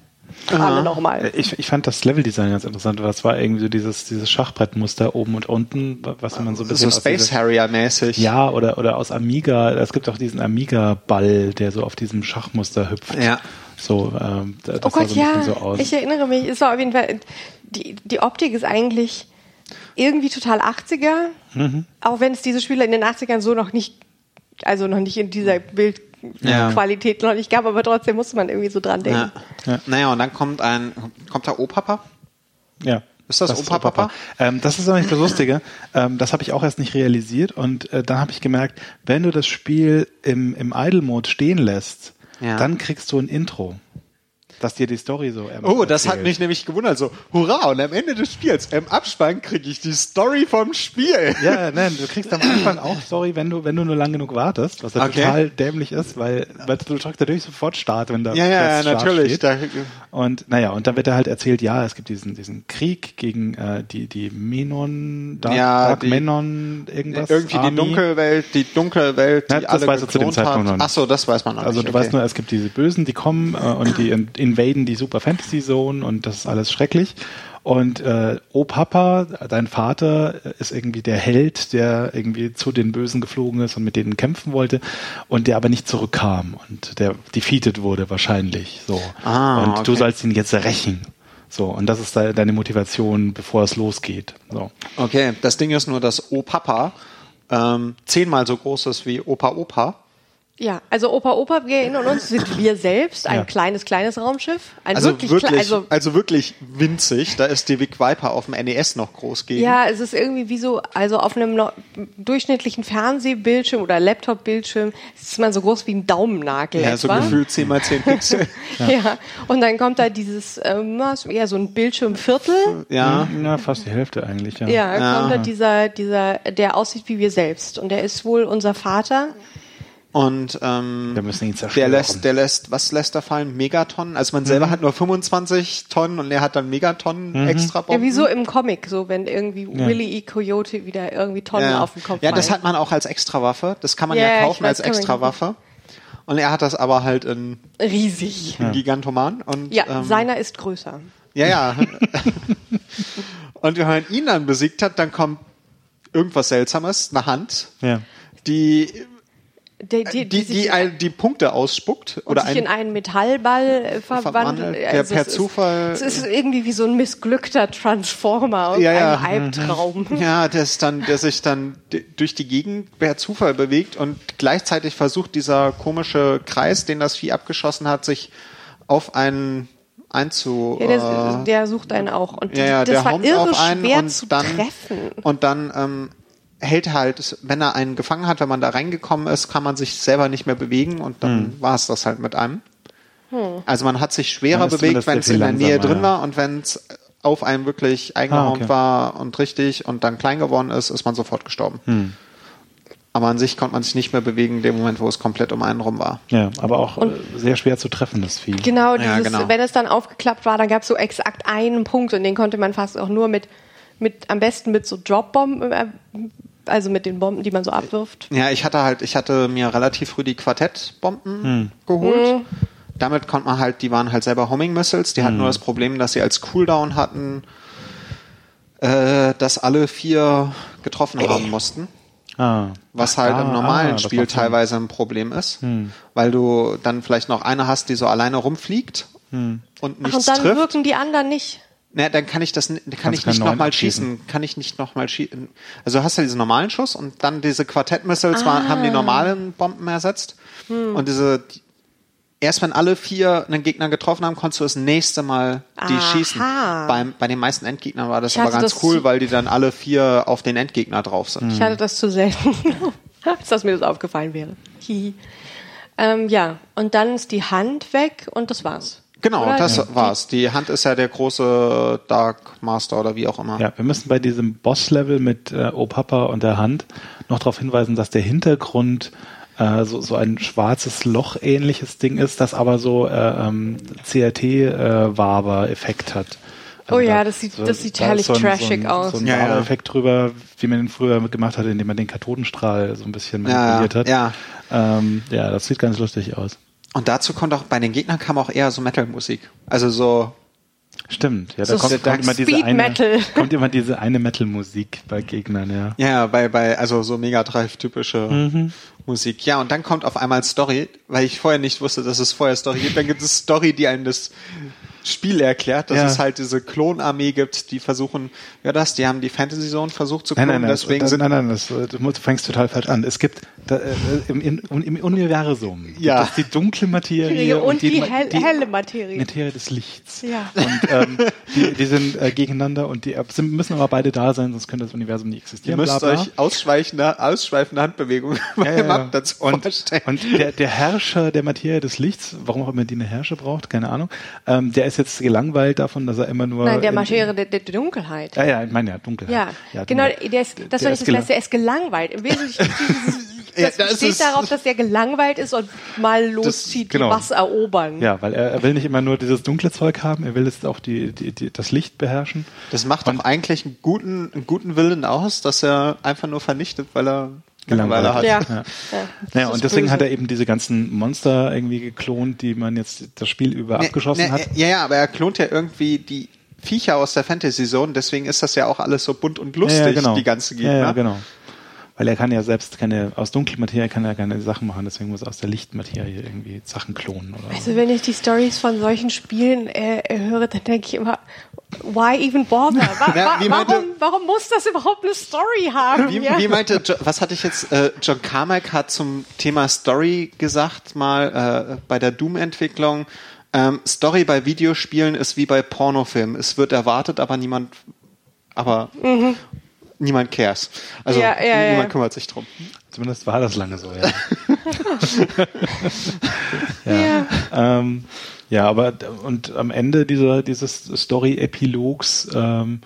Alle nochmal. Ich, ich fand das Leveldesign ganz interessant, weil es war irgendwie so dieses, dieses Schachbrettmuster oben und unten, was man so ein bisschen So Space Harrier-mäßig. Ja, oder, oder aus Amiga. Es gibt auch diesen Amiga-Ball, der so auf diesem Schachmuster hüpft. Ja. So, ähm, das Oh sah Gott, so ein ja, so aus. ich erinnere mich, es war auf jeden Fall, die, die Optik ist eigentlich irgendwie total 80er, Mhm. auch wenn es diese Spiele in den 80ern so noch nicht, also noch nicht in dieser Bildqualität noch nicht gab, aber trotzdem musste man irgendwie so dran denken. Ja. Naja, und dann kommt ein, kommt da Opapa? Ja. Ist das Opa Papa? Ähm, das ist aber nicht das Lustige. Ähm, das habe ich auch erst nicht realisiert und äh, dann habe ich gemerkt, wenn du das Spiel im, im Idle-Mode stehen lässt, Ja. dann kriegst du ein Intro, das dir die Story so ähm, Oh, das hat erzählt. mich nämlich gewundert. So, hurra, und am Ende des Spiels, im Abspann kriege ich die Story vom Spiel. Ja, nein, du kriegst am Anfang auch Story, wenn du, wenn du nur lang genug wartest, was ja Okay. total dämlich ist, weil, weil du drückst natürlich sofort Start, wenn da Ja, ja, Start natürlich. steht. Da, Und naja, und dann wird er halt erzählt, ja, es gibt diesen, diesen Krieg gegen äh, die, die Menon, Dark, Ja, Dark die- Menon, irgendwas. irgendwie Army. die Dunkelwelt, die Dunkelwelt, die Ja, das alle weißt du zu dem Zeitpunkt hat. noch nicht. Ach so, das weiß man noch Also nicht. du weißt nur, es gibt diese Bösen, die kommen äh, und die in- invaden die Super Fantasy Zone und das ist alles schrecklich. Und äh, O Papa, dein Vater, ist irgendwie der Held, der irgendwie zu den Bösen geflogen ist und mit denen kämpfen wollte und der aber nicht zurückkam und der defeated wurde wahrscheinlich. So. Ah, und du okay. sollst ihn jetzt rächen. So, und das ist de deine Motivation, bevor es losgeht. So. Okay, das Ding ist nur, dass Opapa ähm, zehnmal so groß ist wie Opa Opa. Ja, also Opa Opa, wir erinnern uns, sind wir selbst, ein Ja. kleines, kleines Raumschiff. Ein Also wirklich, wirklich, also, also wirklich winzig. Da ist die Vic Viper auf dem NES noch groß gegen. Ja, es ist irgendwie wie so, also auf einem no durchschnittlichen Fernsehbildschirm oder Laptop-Bildschirm ist man so groß wie ein Daumennagel Ja, so gefühlt 10 mal 10 Pixel. Ja. und dann kommt da dieses, ähm, eher so ein Bildschirmviertel. ja. Ja, fast die Hälfte eigentlich, ja. Ja, kommt da dieser, dieser, der aussieht wie wir selbst. Und der ist wohl unser Vater. Und ähm, Wir müssen ihn der lässt, der lässt, was lässt er fallen? Megatonnen. Also man selber hat nur 25 Tonnen und er hat dann Megatonnen extra Ja, Bomben. wie so im Comic, so wenn irgendwie Willy E. Coyote wieder irgendwie Tonnen ja. auf den Kopf Ja, das hat man auch als Extrawaffe. Das kann man Ja, ja, kaufen weiß, als Extrawaffe. Und er hat das aber halt in, riesig. in Gigantoman. Und, Ja, ähm, seiner ist größer. Ja, ja. und wenn man ihn dann besiegt hat, dann kommt irgendwas Seltsames, eine Hand, Ja. die Die, die, die, sich ein- die Punkte ausspuckt und oder sich in ein, einen Metallball äh, verwandelt. Verwandelt, der Also per es ist- Zufall- Es ist irgendwie wie so ein missglückter Transformer und Ja, ja. ein Albtraum. ja, der ist dann, der sich dann durch die Gegend per Zufall bewegt und gleichzeitig versucht dieser komische Kreis, den das Vieh abgeschossen hat, sich auf einen einzu. Ja, der, äh, der sucht einen auch. Und Ja, ja, das der war irre schwer zu dann, treffen. Und dann ähm, hält halt, wenn er einen gefangen hat, wenn man da reingekommen ist, kann man sich selber nicht mehr bewegen und dann war es das halt mit einem. Also man hat sich schwerer bewegt, wenn es in der Nähe drin ja. war und wenn es auf einem wirklich eingeraumt Ah, okay. war und richtig und dann klein geworden ist, ist man sofort gestorben. Hm. Aber an sich konnte man sich nicht mehr bewegen, in dem Moment, wo es komplett um einen rum war. Ja, aber auch äh, sehr schwer zu treffen, das Vieh. Genau, Ja, dieses, genau. wenn es dann aufgeklappt war, dann gab es so exakt einen Punkt und den konnte man fast auch nur mit, mit am besten mit so Dropbomben, äh, also mit den Bomben, die man so abwirft. Ja, ich hatte halt, ich hatte mir relativ früh die Quartettbomben geholt. Damit konnte man halt, die waren halt selber Homing Missiles, die hatten nur das Problem, dass sie als Cooldown hatten, äh, dass alle vier getroffen haben mussten. Ah. Was halt Ah, im normalen ah, Spiel teilweise ein Problem ist, weil du dann vielleicht noch eine hast, die so alleine rumfliegt und Ach, nichts und dann trifft. wirken die anderen nicht. Na, dann kann ich das, kann Kannst ich nicht nochmal schießen. Kann ich nicht nochmal schießen. Also du hast ja diesen normalen Schuss und dann diese Quartettmissiles waren, haben die normalen Bomben ersetzt. Und diese, die, erst wenn alle vier einen Gegner getroffen haben, konntest du das nächste Mal die Aha. schießen. Beim, bei den meisten Endgegnern war das Ich aber ganz das cool, weil die dann alle vier auf den Endgegner drauf sind. Ich hatte das zu selten, als dass mir das aufgefallen wäre. Ähm, ja, und dann ist die Hand weg und das war's. Genau, Oder? das Die- war's. Die Hand ist ja der große Dark Master oder wie auch immer. Ja, wir müssen bei diesem Boss-Level mit äh, Opapa und der Hand noch darauf hinweisen, dass der Hintergrund äh, so, so ein schwarzes Loch-ähnliches Ding ist, das aber so äh, ähm, CRT-Waber-Effekt hat. Also Oh ja, das sieht- das sieht da herrlich so ein, trashig so ein, aus. So ein Ja, ja. Waber-Effekt drüber, wie man den früher gemacht hat, indem man den Kathodenstrahl so ein bisschen Ja, manipuliert hat. ja. Ähm, ja, das sieht ganz lustig aus. Und dazu kommt auch, bei den Gegnern kam auch eher so Metal-Musik. Also so, Stimmt, ja, da So kommt, kommt immer diese eine, kommt immer diese eine Metal-Musik bei Gegnern, ja. Ja, bei, bei, also so Mega Drive-typische Mhm. Musik. Ja, und dann kommt auf einmal Story, weil ich vorher nicht wusste, dass es vorher Story gibt. Dann gibt es Story, die einem das Spiel erklärt, dass Ja. es halt diese Klonarmee gibt, die versuchen, ja das, die haben die Fantasy Zone versucht zu Nein, klonen, nein, nein, deswegen das, sind nein, nein, das, du fängst total falsch an. Es gibt da, äh, im, im, im Universum Ja. gibt es die dunkle Materie und, die, Ma- hell, helle Materie. Materie des Lichts. Ja. Und ähm, die, die sind äh, gegeneinander und die sind, müssen aber beide da sein, sonst könnte das Universum nicht Ihr existieren. müsst bla, bla. euch ausschweifende, ausschweifende Handbewegungen Ja, beim ja, dazu Und, vorstellen. und der, der Herrscher der Materie des Lichts, warum auch immer die eine Herrscher braucht, keine Ahnung, ähm, der ist jetzt gelangweilt davon, dass er immer nur. Nein, der Materie der, der Dunkelheit. Ja, ja, ich meine ja, Dunkelheit. Ja, genau, Dunkel- der ist, das der soll ist ich das lassen, der ist gelangweilt. Im Wesentlichen, Ja, das das besteht ist- darauf, dass er gelangweilt ist und mal loszieht, genau. was erobern. Ja, weil er, er will nicht immer nur dieses dunkle Zeug haben, er will jetzt auch die, die, die, das Licht beherrschen. Das macht doch eigentlich einen guten, einen guten Willen aus, dass er einfach nur vernichtet, weil er Langeweile hat. Ja. Ja. Ja. Naja, und deswegen böse. hat er eben diese ganzen Monster irgendwie geklont, die man jetzt das Spiel über Ne, abgeschossen ne, hat. Ja, ja, aber er klont ja irgendwie die Viecher aus der Fantasy Zone, deswegen ist das ja auch alles so bunt und lustig, ja, ja, genau. die ganze Gegner. Ja, ja, genau. Weil er kann ja selbst keine, aus Dunkelmaterie kann er keine Sachen machen, deswegen muss er aus der Lichtmaterie irgendwie Sachen klonen oder so. Also wenn ich die Stories von solchen Spielen äh, höre, dann denke ich immer, why even bother? Wa Ja, wa meinte- warum, warum muss das überhaupt eine Story haben? Wie, ja? wie meinte, was hatte ich jetzt, äh, John Carmack hat zum Thema Story gesagt, mal äh, bei der Doom-Entwicklung, ähm, Story bei Videospielen ist wie bei Pornofilmen. Es wird erwartet, aber niemand, aber niemand cares. Also Ja, ja, ja. niemand kümmert sich drum. Zumindest war das lange so, ja. ja. Ja. Ähm, ja, aber und am Ende dieser, dieses Story-Epilogs ähm,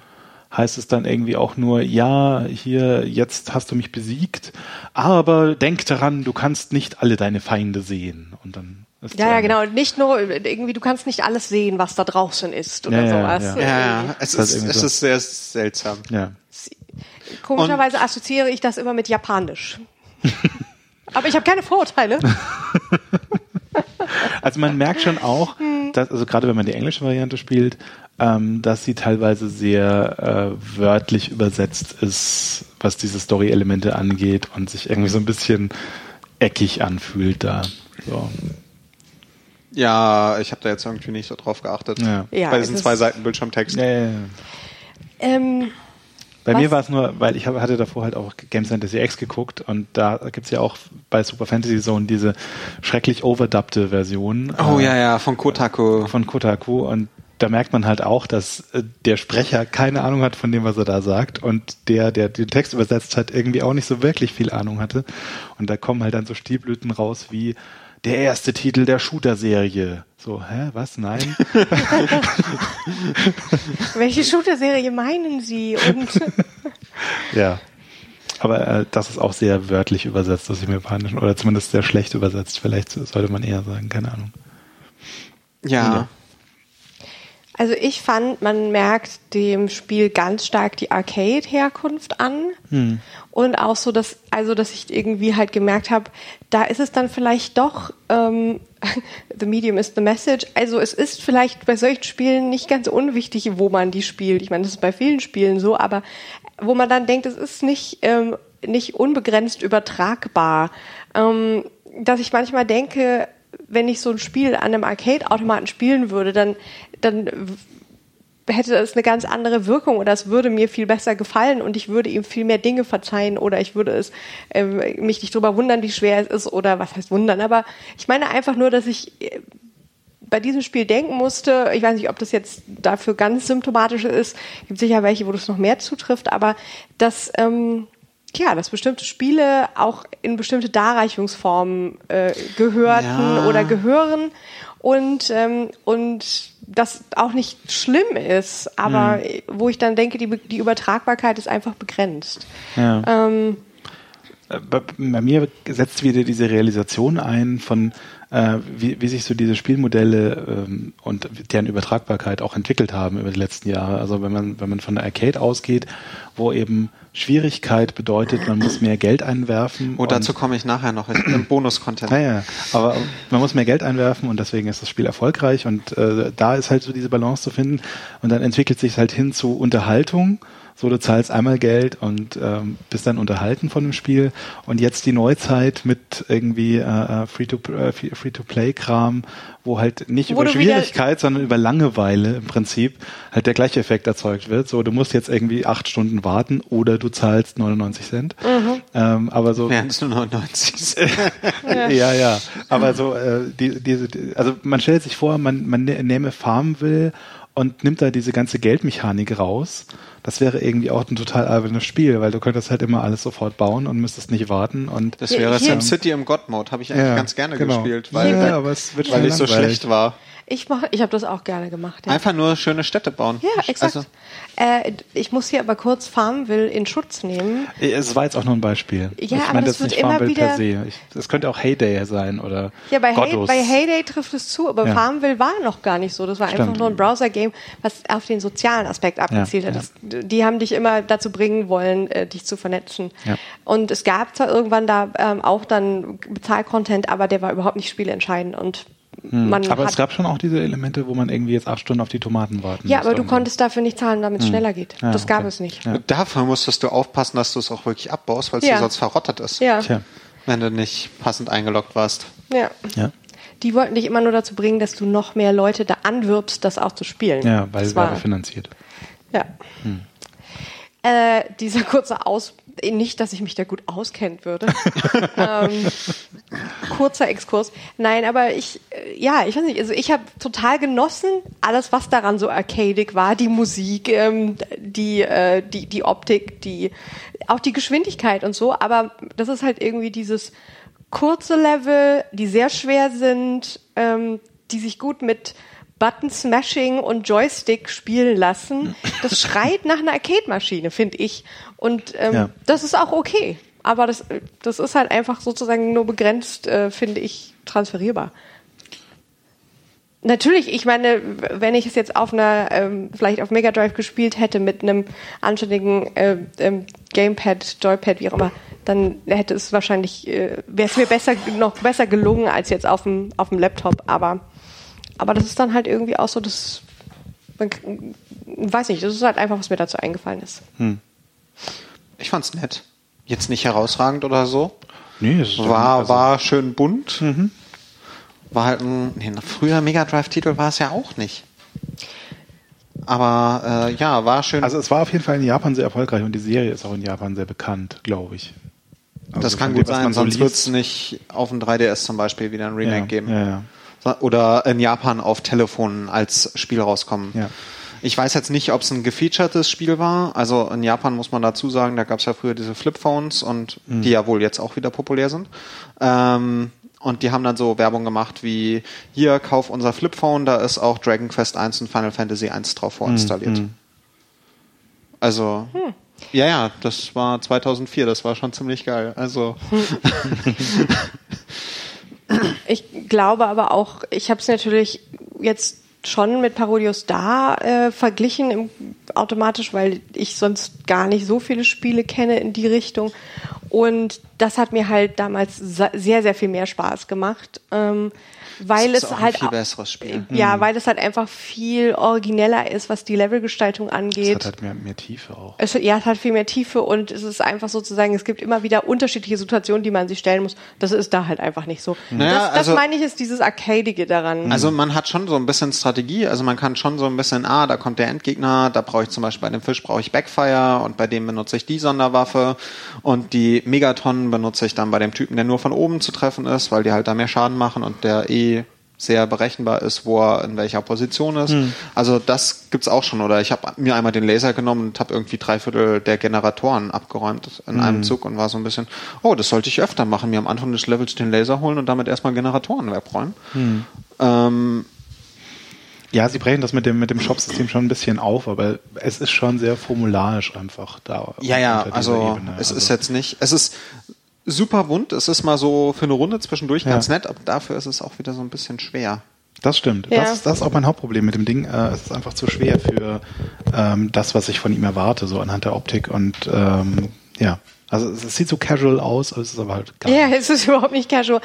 heißt es dann irgendwie auch nur, ja, hier, jetzt hast du mich besiegt, aber denk daran, du kannst nicht alle deine Feinde sehen. Und dann ist Ja, ja, genau. Und nicht nur irgendwie, du kannst nicht alles sehen, was da draußen ist oder Ja, sowas. ja. Ja, ja, es ist ist, irgendwie es so. ist sehr seltsam. Ja. Komischerweise assoziiere ich das immer mit Japanisch. Aber ich habe keine Vorurteile. Also man merkt schon auch, dass, also gerade wenn man die englische Variante spielt, ähm, dass sie teilweise sehr äh, wörtlich übersetzt ist, was diese Story-Elemente angeht und sich irgendwie so ein bisschen eckig anfühlt da. So. Ja, ich habe da jetzt irgendwie nicht so drauf geachtet. Ja. Ja, Bei es diesen zwei Seiten Bildschirmtext. Ja, ja, ja. Ähm, Bei Was? mir war es nur, weil ich hatte davor halt auch Games Fantasy X geguckt und da gibt's ja auch bei Super Fantasy Zone diese schrecklich overdubbte Version. Oh äh, ja, ja, von Kotaku. von Kotaku und da merkt man halt auch, dass äh, der Sprecher keine Ahnung hat von dem, was er da sagt und der, der den Text übersetzt hat, irgendwie auch nicht so wirklich viel Ahnung hatte. Und da kommen halt dann so Stilblüten raus wie der erste Titel der Shooter-Serie. So, hä, was? Nein? welche Shooter-Serie meinen Sie? Und ja. Aber äh, das ist auch sehr wörtlich übersetzt aus dem Japanischen oder zumindest sehr schlecht übersetzt. Vielleicht sollte man eher sagen, keine Ahnung. Ja. Also ich fand, man merkt dem Spiel ganz stark die Arcade-Herkunft an. Und auch so, dass, also dass ich irgendwie halt gemerkt habe, da ist es dann vielleicht doch, ähm, the medium is the message. Also es ist vielleicht bei solchen Spielen nicht ganz unwichtig, wo man die spielt. Ich meine, das ist bei vielen Spielen so, aber wo man dann denkt, es ist nicht, ähm, nicht unbegrenzt übertragbar. Ähm, dass ich manchmal denke, wenn ich so ein Spiel an einem Arcade-Automaten spielen würde, dann, dann hätte das eine ganz andere Wirkung oder es würde mir viel besser gefallen und ich würde ihm viel mehr Dinge verzeihen oder ich würde es ähm, mich nicht drüber wundern, wie schwer es ist oder was heißt wundern. Aber ich meine einfach nur, dass ich äh, bei diesem Spiel denken musste, ich weiß nicht, ob das jetzt dafür ganz symptomatisch ist, gibt sicher welche, wo das noch mehr zutrifft, aber dass, ähm, ja, dass bestimmte Spiele auch in bestimmte Darreichungsformen äh, gehörten Ja. oder gehören und, ähm, und das auch nicht schlimm ist, aber wo ich dann denke, die, die Übertragbarkeit ist einfach begrenzt. Ja. Ähm, Äh, bei, bei mir setzt wieder diese Realisation ein von äh, wie, wie sich so diese Spielmodelle ähm, und deren Übertragbarkeit auch entwickelt haben über die letzten Jahre. Also wenn man wenn man von der Arcade ausgeht, wo eben Schwierigkeit bedeutet, man muss mehr Geld einwerfen. Oh, dazu komme ich nachher noch im Bonus-Content. naja, aber man muss mehr Geld einwerfen und deswegen ist das Spiel erfolgreich und äh, da ist halt so diese Balance zu finden und dann entwickelt sich halt hin zu Unterhaltung. So, du zahlst einmal Geld und ähm, bist dann unterhalten von dem Spiel. Und jetzt die Neuzeit mit irgendwie äh, äh, Free-to- äh, Free-to-Play-Kram, wo halt nicht Wo über Schwierigkeit, sondern über Langeweile im Prinzip halt der gleiche Effekt erzeugt wird. So, du musst jetzt irgendwie acht Stunden warten oder du zahlst 99 Cent. Mhm. Ähm, aber so Wären es nur 99 sind. ja, ja. Aber so, äh, die, diese, die, also man stellt sich vor, man, man nä- nähme Farmville und nimmt da diese ganze Geldmechanik raus. Das wäre irgendwie auch ein total albernes Spiel, weil du könntest halt immer alles sofort bauen und müsstest nicht warten und Das wäre SimCity im God-Mode, habe ich eigentlich ganz gerne genau. gespielt, weil, ja, aber es wird weil ich so schlecht war. Ich mach, ich habe das auch gerne gemacht. Ja. Einfach nur schöne Städte bauen. Ja, exakt. Also, äh, ich muss hier aber kurz Farmville in Schutz nehmen. Es war jetzt auch nur ein Beispiel. Ja, ich aber meine das jetzt nicht wird immer Farmville per wieder- se. Das könnte auch Heyday sein oder Ja, bei, Hay bei Heyday trifft es zu, aber Ja. Farmville war noch gar nicht so. Das war einfach Stimmt. nur ein Browser-Game, was auf den sozialen Aspekt abgezielt Ja, hat. Das, die haben dich immer dazu bringen wollen, äh, dich zu vernetzen. Ja. Und es gab zwar irgendwann da ähm, auch dann Bezahl-Content, aber der war überhaupt nicht spielentscheidend. Und Hm. Aber hat es gab schon auch diese Elemente, wo man irgendwie jetzt acht Stunden auf die Tomaten warten ja, aber du konntest dafür nicht zahlen, damit es schneller geht. Ja, das gab okay. es nicht. Ja. Dafür musstest du aufpassen, dass du es auch wirklich abbaust, weil es Ja. dir sonst verrottet ist. Ja. Tja, Wenn du nicht passend eingeloggt warst. ja. ja. Die wollten dich immer nur dazu bringen, dass du noch mehr Leute da anwirbst, das auch zu spielen. Ja, weil das war, werbefinanziert. Ja. Äh, dieser kurze Aus, nicht, dass ich mich da gut auskennt würde. ähm, kurzer Exkurs. Nein, aber ich, äh, ja, ich weiß nicht, also ich habe total genossen, alles, was daran so arcadig war, die Musik, ähm, die, äh, die, die Optik, die, auch die Geschwindigkeit und so, aber das ist halt irgendwie dieses kurze Level, die sehr schwer sind, ähm, die sich gut mit Button Smashing und Joystick spielen lassen. Das schreit nach einer Arcade-Maschine, finde ich. Und ähm, Ja. das ist auch okay. Aber das, das ist halt einfach sozusagen nur begrenzt, äh, finde ich, transferierbar. Natürlich, ich meine, wenn ich es jetzt auf einer, ähm, vielleicht auf Mega Drive gespielt hätte mit einem anständigen äh, ähm, Gamepad, Joypad, wie auch immer, dann hätte es wahrscheinlich, äh, wäre es mir besser, noch besser gelungen als jetzt auf dem, auf dem Laptop. Aber, aber das ist dann halt irgendwie auch so, das, man, weiß nicht, das ist halt einfach, was mir dazu eingefallen ist. Ich fand's nett. Jetzt nicht herausragend oder so. Nee, das ist War, also- war schön bunt. War halt ein, nee, ein früher Mega Drive-Titel war es ja auch nicht. Aber äh, ja, war schön. Also es war auf jeden Fall in Japan sehr erfolgreich und die Serie ist auch in Japan sehr bekannt, glaube ich. Also das kann gut dem, sein, so sonst wird es nicht auf dem 3DS zum Beispiel wieder ein Remake ja, geben. Ja, ja. Oder in Japan auf Telefonen als Spiel rauskommen. Ja. Ich weiß jetzt nicht, ob es ein gefeaturtes Spiel war. Also in Japan muss man dazu sagen, da gab es ja früher diese Flipphones und Mhm. die ja wohl jetzt auch wieder populär sind. Ähm, und die haben dann so Werbung gemacht wie, hier, kauf unser Flipphone, da ist auch Dragon Quest 1 und Final Fantasy 1 drauf vorinstalliert. Mhm. Also, ja, ja, das war 2004, das war schon ziemlich geil. Also, Ich glaube aber auch, ich habe es natürlich jetzt schon mit Parodius da äh, verglichen im, automatisch, weil ich sonst gar nicht so viele Spiele kenne in die Richtung. Und das hat mir halt damals sehr, sehr viel mehr Spaß gemacht. Ähm, weil Das ist es auch ein halt viel au- besseres Spiel. Ja, weil es halt einfach viel origineller ist, was die Levelgestaltung Es angeht. hat halt mehr, mehr Tiefe auch. Es, ja, es hat viel mehr Tiefe und es ist einfach sozusagen, es gibt immer wieder unterschiedliche Situationen, die man sich stellen muss. Das ist da halt einfach nicht so. Naja, das, das also- meine ich, ist dieses Arcadige daran. Also man hat schon so ein bisschen Strategie, also man kann schon so ein bisschen, ah, da kommt der Endgegner, da brauche ich zum Beispiel bei dem Fisch brauche ich Backfire und bei dem benutze ich die Sonderwaffe und die Megatonnen benutze ich dann bei dem Typen, der nur von oben zu treffen ist, weil die halt da mehr Schaden machen und der eh sehr berechenbar ist, wo er in welcher Position ist. Also das gibt's auch schon. Oder ich habe mir einmal den Laser genommen und habe irgendwie drei Viertel der Generatoren abgeräumt in einem Zug und war so ein bisschen, oh, das sollte ich öfter machen, mir am Anfang des Levels den Laser holen und damit erstmal Generatoren wegräumen. Ähm, Ja, sie brechen das mit dem, mit dem Shop-System schon ein bisschen auf, aber es ist schon sehr formularisch einfach da. Ja, ja, also Ebene. es Also- ist jetzt nicht, es ist super bunt, es ist mal so für eine Runde zwischendurch Ja. ganz nett, aber dafür ist es auch wieder so ein bisschen schwer. Das stimmt. Ja. Das, das ist auch mein Hauptproblem mit dem Ding. Äh, es ist einfach zu schwer für ähm, das, was ich von ihm erwarte, so anhand der Optik und ähm, ja. Also es, sieht so casual aus, aber es ist aber halt gar Ja, es ist überhaupt nicht casual.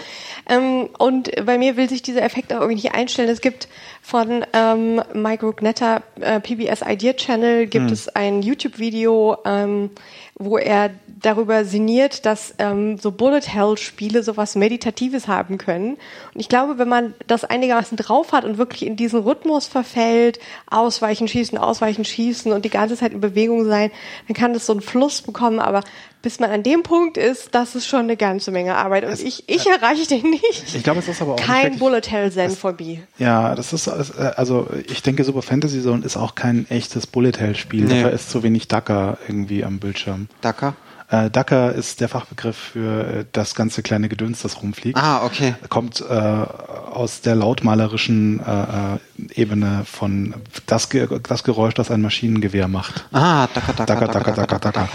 Ähm, und bei mir will sich dieser Effekt auch irgendwie nicht einstellen. Es gibt von ähm, Mike Rugnetter, äh, PBS Idea Channel, gibt es ein YouTube-Video, ähm, wo er darüber sinniert, dass ähm, so Bullet Hell Spiele sowas Meditatives haben können. Und ich glaube, wenn man das einigermaßen drauf hat und wirklich in diesen Rhythmus verfällt, ausweichen, schießen, ausweichen, schießen und die ganze Zeit in Bewegung sein, dann kann das so einen Fluss bekommen. Aber bis man an dem Punkt ist, das ist schon eine ganze Menge Arbeit. Und ich, ich erreiche den nicht. Ich glaube, es ist aber auch nicht Kein Bullet Hell Zen for me. Ja, das ist, es- äh, also ich denke, Super Fantasy Zone ist auch kein echtes Bullet Hell Spiel. Nee. Dafür ist zu wenig Dacker irgendwie am Bildschirm. Dacker? Äh, Dacker ist der Fachbegriff für äh, das ganze kleine Gedöns, das rumfliegt. Ah, okay. Kommt äh, aus der lautmalerischen äh, äh, Ebene von das, Ge das Geräusch, das ein Maschinengewehr macht. Ah, Dacker, Dacker, Dacker, Dacker, Dacker, Dacker.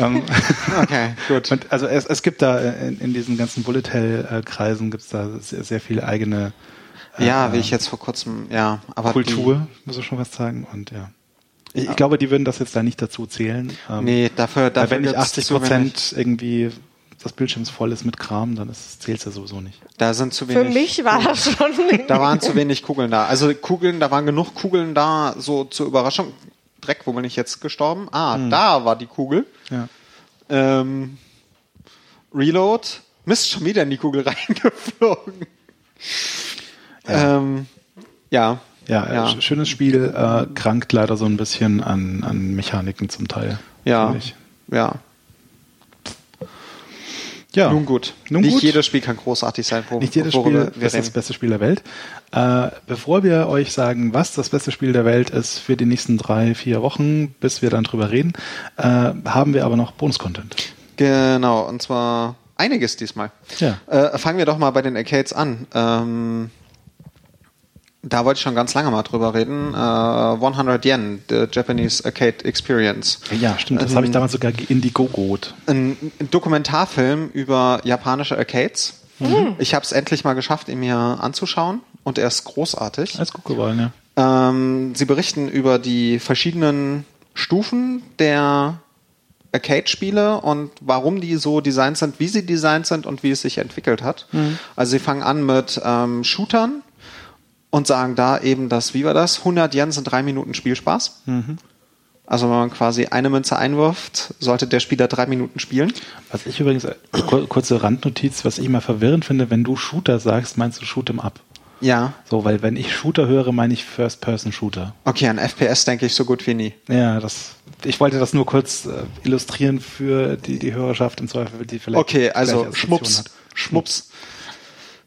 Ähm, Okay, gut. und also es, es gibt da äh, in, in diesen ganzen Bullet Hell-Kreisen gibt es da sehr, sehr viel eigene Ja, wie ich jetzt vor kurzem, ja, aber Kultur, muss ich schon was sagen. Und ja. Ich, ich glaube, die würden das jetzt da nicht dazu zählen. Ähm, nee, dafür, dafür wenn nicht gibt's 80 zu wenig. Prozent irgendwie des Bildschirms voll ist mit Kram, dann zählt es ja sowieso nicht. Da sind zu Für wenig. mich war das schon. Da waren zu wenig Kugeln da. Also Kugeln, da waren genug Kugeln da, so zur Überraschung. Dreck, wo bin ich jetzt gestorben? Ah, da war die Kugel. Ja. Ähm, Reload. Mist, schon wieder in die Kugel reingeflogen. Ja. Ähm, ja. Ja, Ja. sch- schönes Spiel, äh, krankt leider so ein bisschen an, an Mechaniken zum Teil. Ja. Ja. Ja. Nun gut. Nun Nicht gut. jedes Spiel kann großartig sein, wo, Nicht jedes Spiel wir ist das beste Spiel der Welt. Äh, bevor wir euch sagen, was das beste Spiel der Welt ist für die nächsten drei, vier Wochen, bis wir dann drüber reden, äh, haben wir aber noch Bonus-Content. Genau, und zwar einiges diesmal. Ja. Äh, fangen wir doch mal bei den Arcades an. Ähm, Da wollte ich schon ganz lange mal drüber reden. Äh, 100 Yen, the Japanese Arcade Experience. Ja, stimmt. Das habe ich damals sogar Indiegogot. Ein Dokumentarfilm über japanische Arcades. Mhm. Ich habe es endlich mal geschafft, ihn mir anzuschauen und er ist großartig. Als gut geworden, ja. Ähm, sie berichten über die verschiedenen Stufen der Arcade-Spiele und warum die so designt sind, wie sie designt sind und wie es sich entwickelt hat. Mhm. Also sie fangen an mit ähm, Shootern und sagen da eben, dass, wie war das? 100 Yen sind drei Minuten Spielspaß. Mhm. Also wenn man quasi eine Münze einwirft, sollte der Spieler drei Minuten spielen. Was ich übrigens, äh, kurze Randnotiz, was ich immer verwirrend finde, wenn du Shooter sagst, meinst du Shoot'em Up. Ja. So, weil wenn ich Shooter höre, meine ich First-Person-Shooter. Okay, an FPS denke ich so gut wie nie. Ja, das. Ich wollte das nur kurz äh, illustrieren für die, die Hörerschaft im Zweifel, die vielleicht. Okay, also Schmups. Hat. Schmups.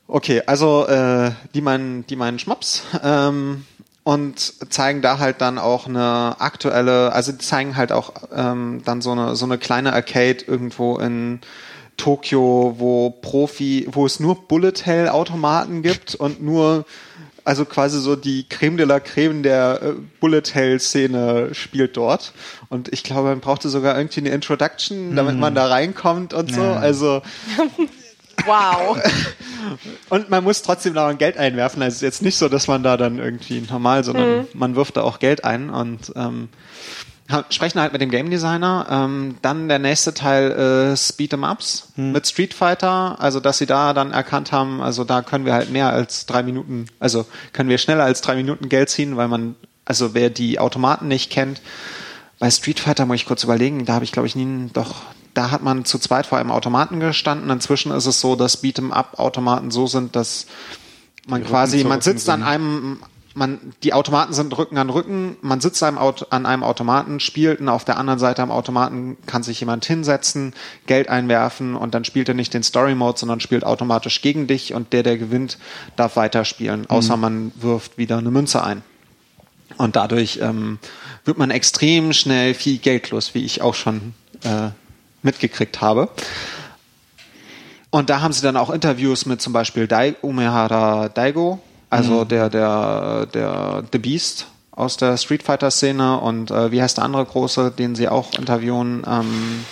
Okay, also äh, die meinen, die meinen Schmups. Ähm, und zeigen da halt dann auch eine aktuelle, also die zeigen halt auch ähm, dann so eine so eine kleine Arcade irgendwo in Tokio, wo Profi, wo es nur Bullet Hell Automaten gibt und nur also quasi so die Creme de la Creme der äh, Bullet Hell Szene spielt dort. Und ich glaube, man brauchte sogar irgendwie eine Introduction, damit mhm. man da reinkommt und so. Ja. Also Wow. Und man muss trotzdem da Geld einwerfen. Also es ist jetzt nicht so, dass man da dann irgendwie normal, sondern mhm. man wirft da auch Geld ein und ähm, sprechen halt mit dem Game Designer. Ähm, dann der nächste Teil ist Beat 'em Ups hm. mit Street Fighter. Also dass sie da dann erkannt haben, also da können wir halt mehr als drei Minuten, also können wir schneller als drei Minuten Geld ziehen, weil man, also wer die Automaten nicht kennt, bei Street Fighter muss ich kurz überlegen, da habe ich glaube ich nie, doch, da hat man zu zweit vor einem Automaten gestanden. Inzwischen ist es so, dass Beat 'em Up Automaten so sind, dass man die quasi, man sitzt an einem man, die Automaten sind Rücken an Rücken, man sitzt an einem Automaten, spielt und auf der anderen Seite am Automaten kann sich jemand hinsetzen, Geld einwerfen und dann spielt er nicht den Story Mode, sondern spielt automatisch gegen dich und der, der gewinnt, darf weiterspielen, mhm. außer man wirft wieder eine Münze ein. Und dadurch ähm, wird man extrem schnell viel Geld los, wie ich auch schon äh, mitgekriegt habe. Und da haben sie dann auch Interviews mit zum Beispiel Dai, Umehara Daigo, also mhm. der, der, der The Beast aus der Street Fighter Szene und äh, wie heißt der andere große, den sie auch interviewen? Ähm,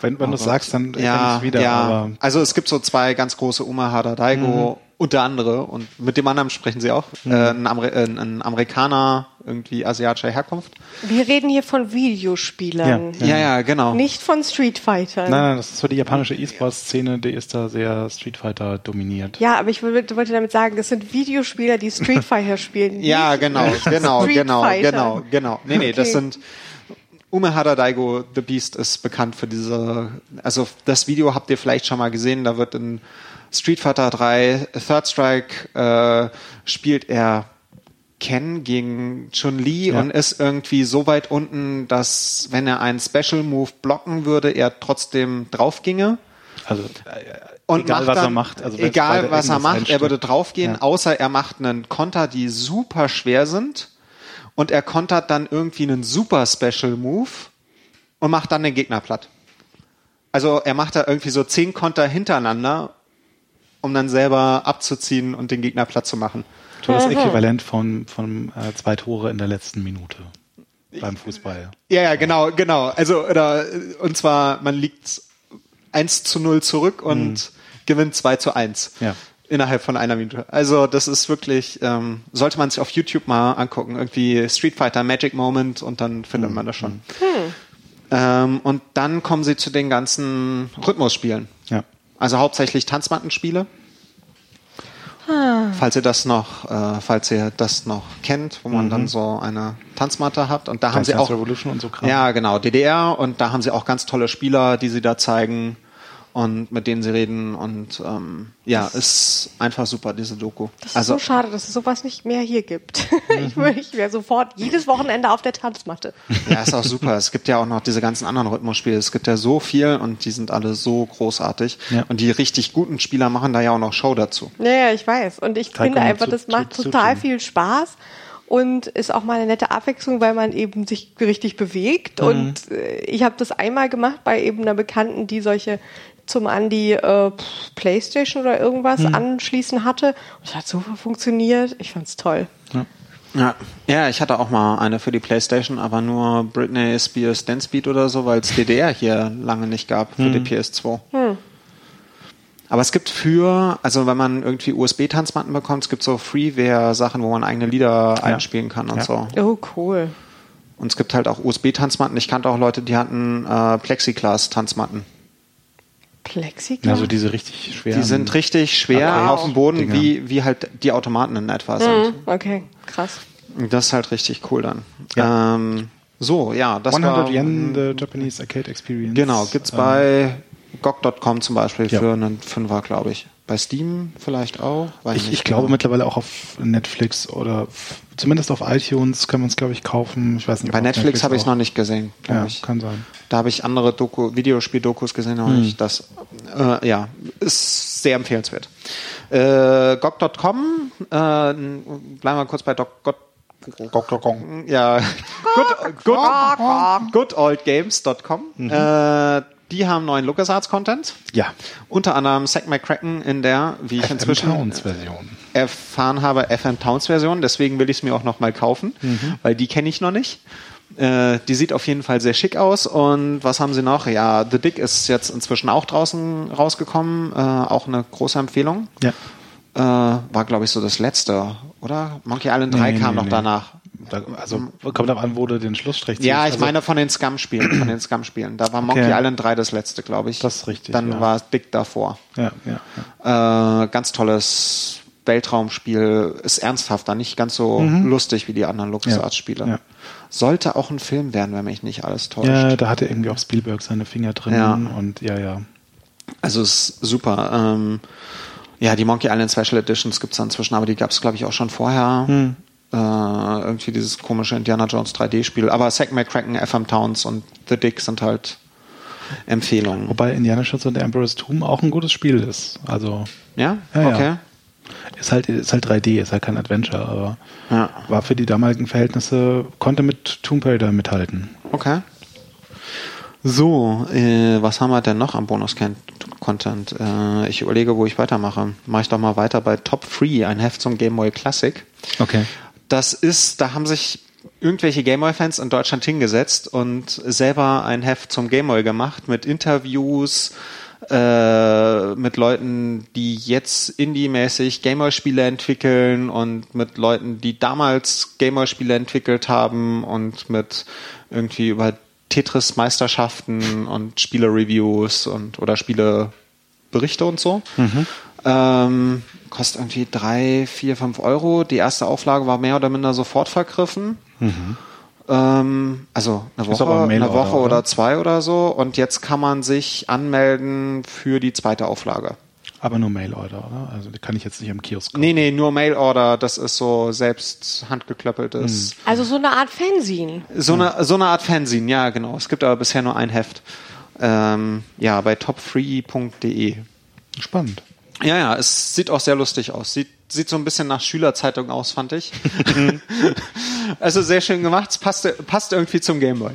wenn, wenn du sagst, dann ja, ich wieder. Ja, also es gibt so zwei ganz große Umehara Daigo mhm unter andere, und mit dem anderen sprechen sie auch, mhm. äh, ein, Amer äh, ein, Amerikaner irgendwie asiatischer Herkunft. Wir reden hier von Videospielern. Ja, ja, ja genau. Nicht von Street Fighter. Nein, nein, das ist so die japanische E-Sport-Szene, die ist da sehr Street Fighter dominiert. Ja, aber ich wollte damit sagen, das sind Videospieler, die Street Fighter spielen. ja, genau, genau, genau, genau, genau. Nee, nee, okay. das sind Umehara Daigo, The Beast, ist bekannt für diese, also das Video habt ihr vielleicht schon mal gesehen, da wird in Street Fighter 3 Third Strike äh, spielt er Ken gegen Chun-Li ja. und ist irgendwie so weit unten, dass wenn er einen Special Move blocken würde, er trotzdem drauf ginge. Also äh, egal was dann, er macht, also egal was er macht, er würde draufgehen, ja. außer er macht einen Konter, die super schwer sind und er kontert dann irgendwie einen super Special Move und macht dann den Gegner platt. Also er macht da irgendwie so zehn Konter hintereinander um dann selber abzuziehen und den Gegner platt zu machen. Das Äquivalent von, von äh, zwei Tore in der letzten Minute beim Fußball. Ja, ja, genau, genau. Also, oder, und zwar, man liegt 1 zu 0 zurück und mhm. gewinnt 2 zu 1. Ja. Innerhalb von einer Minute. Also, das ist wirklich, ähm, sollte man sich auf YouTube mal angucken. Irgendwie Street Fighter Magic Moment und dann findet mhm. man das schon. Mhm. Ähm, und dann kommen sie zu den ganzen Rhythmusspielen. Ja. Also hauptsächlich Tanzmattenspiele. Ah. Falls ihr das noch, äh, falls ihr das noch kennt, wo man mhm. dann so eine Tanzmatte hat und da Dance haben sie auch Revolution und so Kram. Ja, genau, DDR und da haben sie auch ganz tolle Spieler, die sie da zeigen und mit denen sie reden und ähm, ja, das ist einfach super, diese Doku. Das ist also, so schade, dass es sowas nicht mehr hier gibt. ich, ich wäre sofort jedes Wochenende auf der Tanzmatte. ja, ist auch super. Es gibt ja auch noch diese ganzen anderen Rhythmusspiele. Es gibt ja so viel und die sind alle so großartig. Ja. Und die richtig guten Spieler machen da ja auch noch Show dazu. Ja, ja ich weiß. Und ich Taiko finde einfach, das macht total viel Spaß und ist auch mal eine nette Abwechslung, weil man eben sich richtig bewegt. Mhm. Und äh, ich habe das einmal gemacht bei eben einer Bekannten, die solche zum an die äh, Playstation oder irgendwas Hm. anschließen hatte. Und es hat so funktioniert. Ich fand's toll. Ja. ja, ich hatte auch mal eine für die Playstation, aber nur Britney Spears Dance Beat oder so, weil es DDR hier lange nicht gab für die PS2. Aber es gibt für, also wenn man irgendwie USB-Tanzmatten bekommt, es gibt so Freeware-Sachen, wo man eigene Lieder einspielen kann und Ja. so. Oh, cool. Und es gibt halt auch USB-Tanzmatten. Ich kannte auch Leute, die hatten äh, Plexiglas-Tanzmatten. Plexiglas? Also diese richtig schweren. Die sind richtig schwer Wow. auf dem Boden, Dinger. wie, wie halt die Automaten in etwa sind. Mhm, okay, krass. Das ist halt richtig cool dann. Ja. Ähm, so, ja, das 100 war, Yen, the Japanese Arcade Experience. Genau, gibt's Ähm, bei GOG.com zum Beispiel Ja. für einen Fünfer, glaube ich. Bei Steam vielleicht auch. Weiß Ich, nicht ich glaube mittlerweile auch auf Netflix oder zumindest auf iTunes kann man es, glaube ich, kaufen. Ich weiß nicht, ob Bei auf Netflix habe ich es noch nicht gesehen, Ja, ich. kann sein. Da habe ich andere Doku, Videospiel-Dokus gesehen, aber Hm. nicht das. Äh, ja, ist sehr empfehlenswert. Äh, GOG.com, äh, bleiben wir kurz bei God, ja, good, good, goodoldgames.com. Äh, die haben neuen LucasArts-Content. Ja. Unter anderem Zack McCracken in der, wie ich inzwischen Towns-Version. erfahren habe, FM Towns Version. Deswegen will ich es mir auch noch mal kaufen, weil die kenne ich noch nicht. Äh, die sieht auf jeden Fall sehr schick aus. Und was haben sie noch? Ja, The Dick ist jetzt inzwischen auch draußen rausgekommen. Äh, auch eine große Empfehlung. Ja. Äh, war, glaube ich, so das letzte, oder? Monkey Island 3 Nee, kam nee, noch nee. danach. Da, also kommt ab an, wo du den Schlussstrich ziehst. Ja, ich also, meine von den Scum-Spielen, von den Scum-Spielen. Da war Monkey Okay. Island 3 das letzte, glaube ich. Das ist richtig, Dann ja. war Dick davor. Ja, ja, ja. Äh, ganz tolles Weltraumspiel. Ist ernsthafter, nicht ganz so lustig wie die anderen LucasArts-Spiele. Mhm. Ja. Sollte auch ein Film werden, wenn mich nicht alles täuscht. Ja, da hatte irgendwie auch Spielberg seine Finger drin Ja. und ja, ja. Also ist super. Ähm, ja, die Monkey Island Special Editions gibt's da inzwischen, aber die gab's glaube ich, auch schon vorher. Hm. Äh, irgendwie dieses komische Indiana Jones 3D-Spiel. Aber Zack McCracken, FM Towns und The Dick sind halt Empfehlungen. Wobei Indiana Jones und the Emperor's Tomb auch ein gutes Spiel ist. Also Ja? Ja, ja. okay. ist halt, ist halt 3D, ist halt kein Adventure, aber Ja. war für die damaligen Verhältnisse, konnte mit Tomb Raider mithalten. Okay. So, äh, was haben wir denn noch am Bonus-Content? Äh, ich überlege, wo ich weitermache. Mache ich doch mal weiter bei Top Free, ein Heft zum Game Boy Classic. Okay. Das ist, da haben sich irgendwelche Gameboy-Fans in Deutschland hingesetzt und selber ein Heft zum Gameboy gemacht mit Interviews äh, mit Leuten, die jetzt indie-mäßig Gameboy-Spiele entwickeln und mit Leuten, die damals Gameboy-Spiele entwickelt haben und mit irgendwie über Tetris-Meisterschaften und Spiele-Reviews und oder Spiele-Berichte und so. Ähm, kostet irgendwie drei, vier, fünf Euro. Die erste Auflage war mehr oder minder sofort vergriffen. Ähm, also eine Woche, eine Woche oder oder? zwei oder so. Und jetzt kann man sich anmelden für die zweite Auflage. Aber nur Mailorder, oder? Also die kann ich jetzt nicht am Kiosk kaufen. Nee, nee, nur Mailorder. Das ist so selbst handgeklöppeltes. Also so eine Art Fanzine. So, eine, so eine Art Fanzine, ja, genau. Es gibt aber bisher nur ein Heft. Ähm, ja, bei topfree.de. Spannend. Ja, ja, es sieht auch sehr lustig aus. Sieht, sieht so ein bisschen nach Schülerzeitung aus, fand ich. also sehr schön gemacht. Es passt, passt irgendwie zum Gameboy.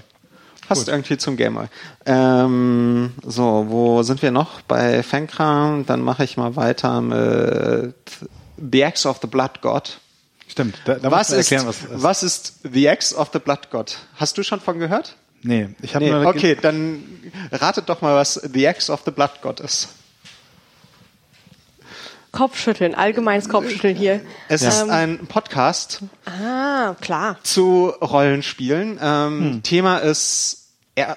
Passt irgendwie zum Gameboy. Ähm, so, wo sind wir noch? Bei Fankram. Dann mache ich mal weiter mit The Axe of the Blood God. Stimmt. Da, da Was musst ist, erklären, was, was was ist The Axe of the Blood God? Hast du schon von gehört? Nee, ich habe Nee, okay, dann ratet doch mal, was The Axe of the Blood God ist. Kopfschütteln, allgemeines Kopfschütteln hier. Es Ja. ist Ähm, ein Podcast Ah, klar. zu Rollenspielen. Ähm, Hm. Thema ist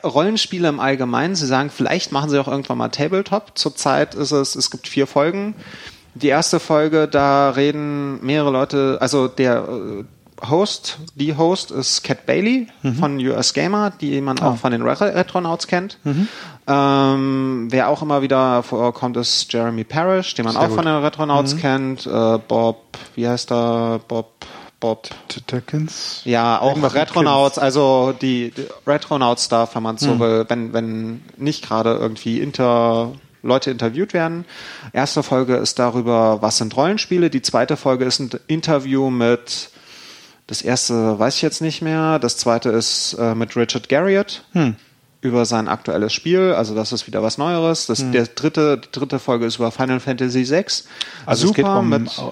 Rollenspiele im Allgemeinen. Sie sagen, vielleicht machen sie auch irgendwann mal Tabletop. Zurzeit ist es, es gibt vier Folgen. Die erste Folge, da reden mehrere Leute, also der äh, Host, die Host ist Cat Bailey Mhm. von US Gamer, die man Ah. auch von den Re- Retronauts kennt. Mhm. Ähm, wer auch immer wieder vorkommt, ist Jeremy Parrish, den man Sehr auch gut. Mhm. von den Retronauts kennt. Äh, Bob, wie heißt er? Bob, Bob. Tickens. Ja, auch Irgendwas mit Retronauts, also die, die Retronauts-Stuff, wenn man so Hm. will, wenn, wenn nicht gerade irgendwie inter, Leute interviewt werden. Erste Folge ist darüber, was sind Rollenspiele. Die zweite Folge ist ein Interview mit, das erste weiß ich jetzt nicht mehr. Das zweite ist äh, mit Richard Garriott. Hm. Über sein aktuelles Spiel, also das ist wieder was Neueres. Das, Hm. der dritte, die dritte Folge ist über Final Fantasy VI. Also es geht um mit, äh,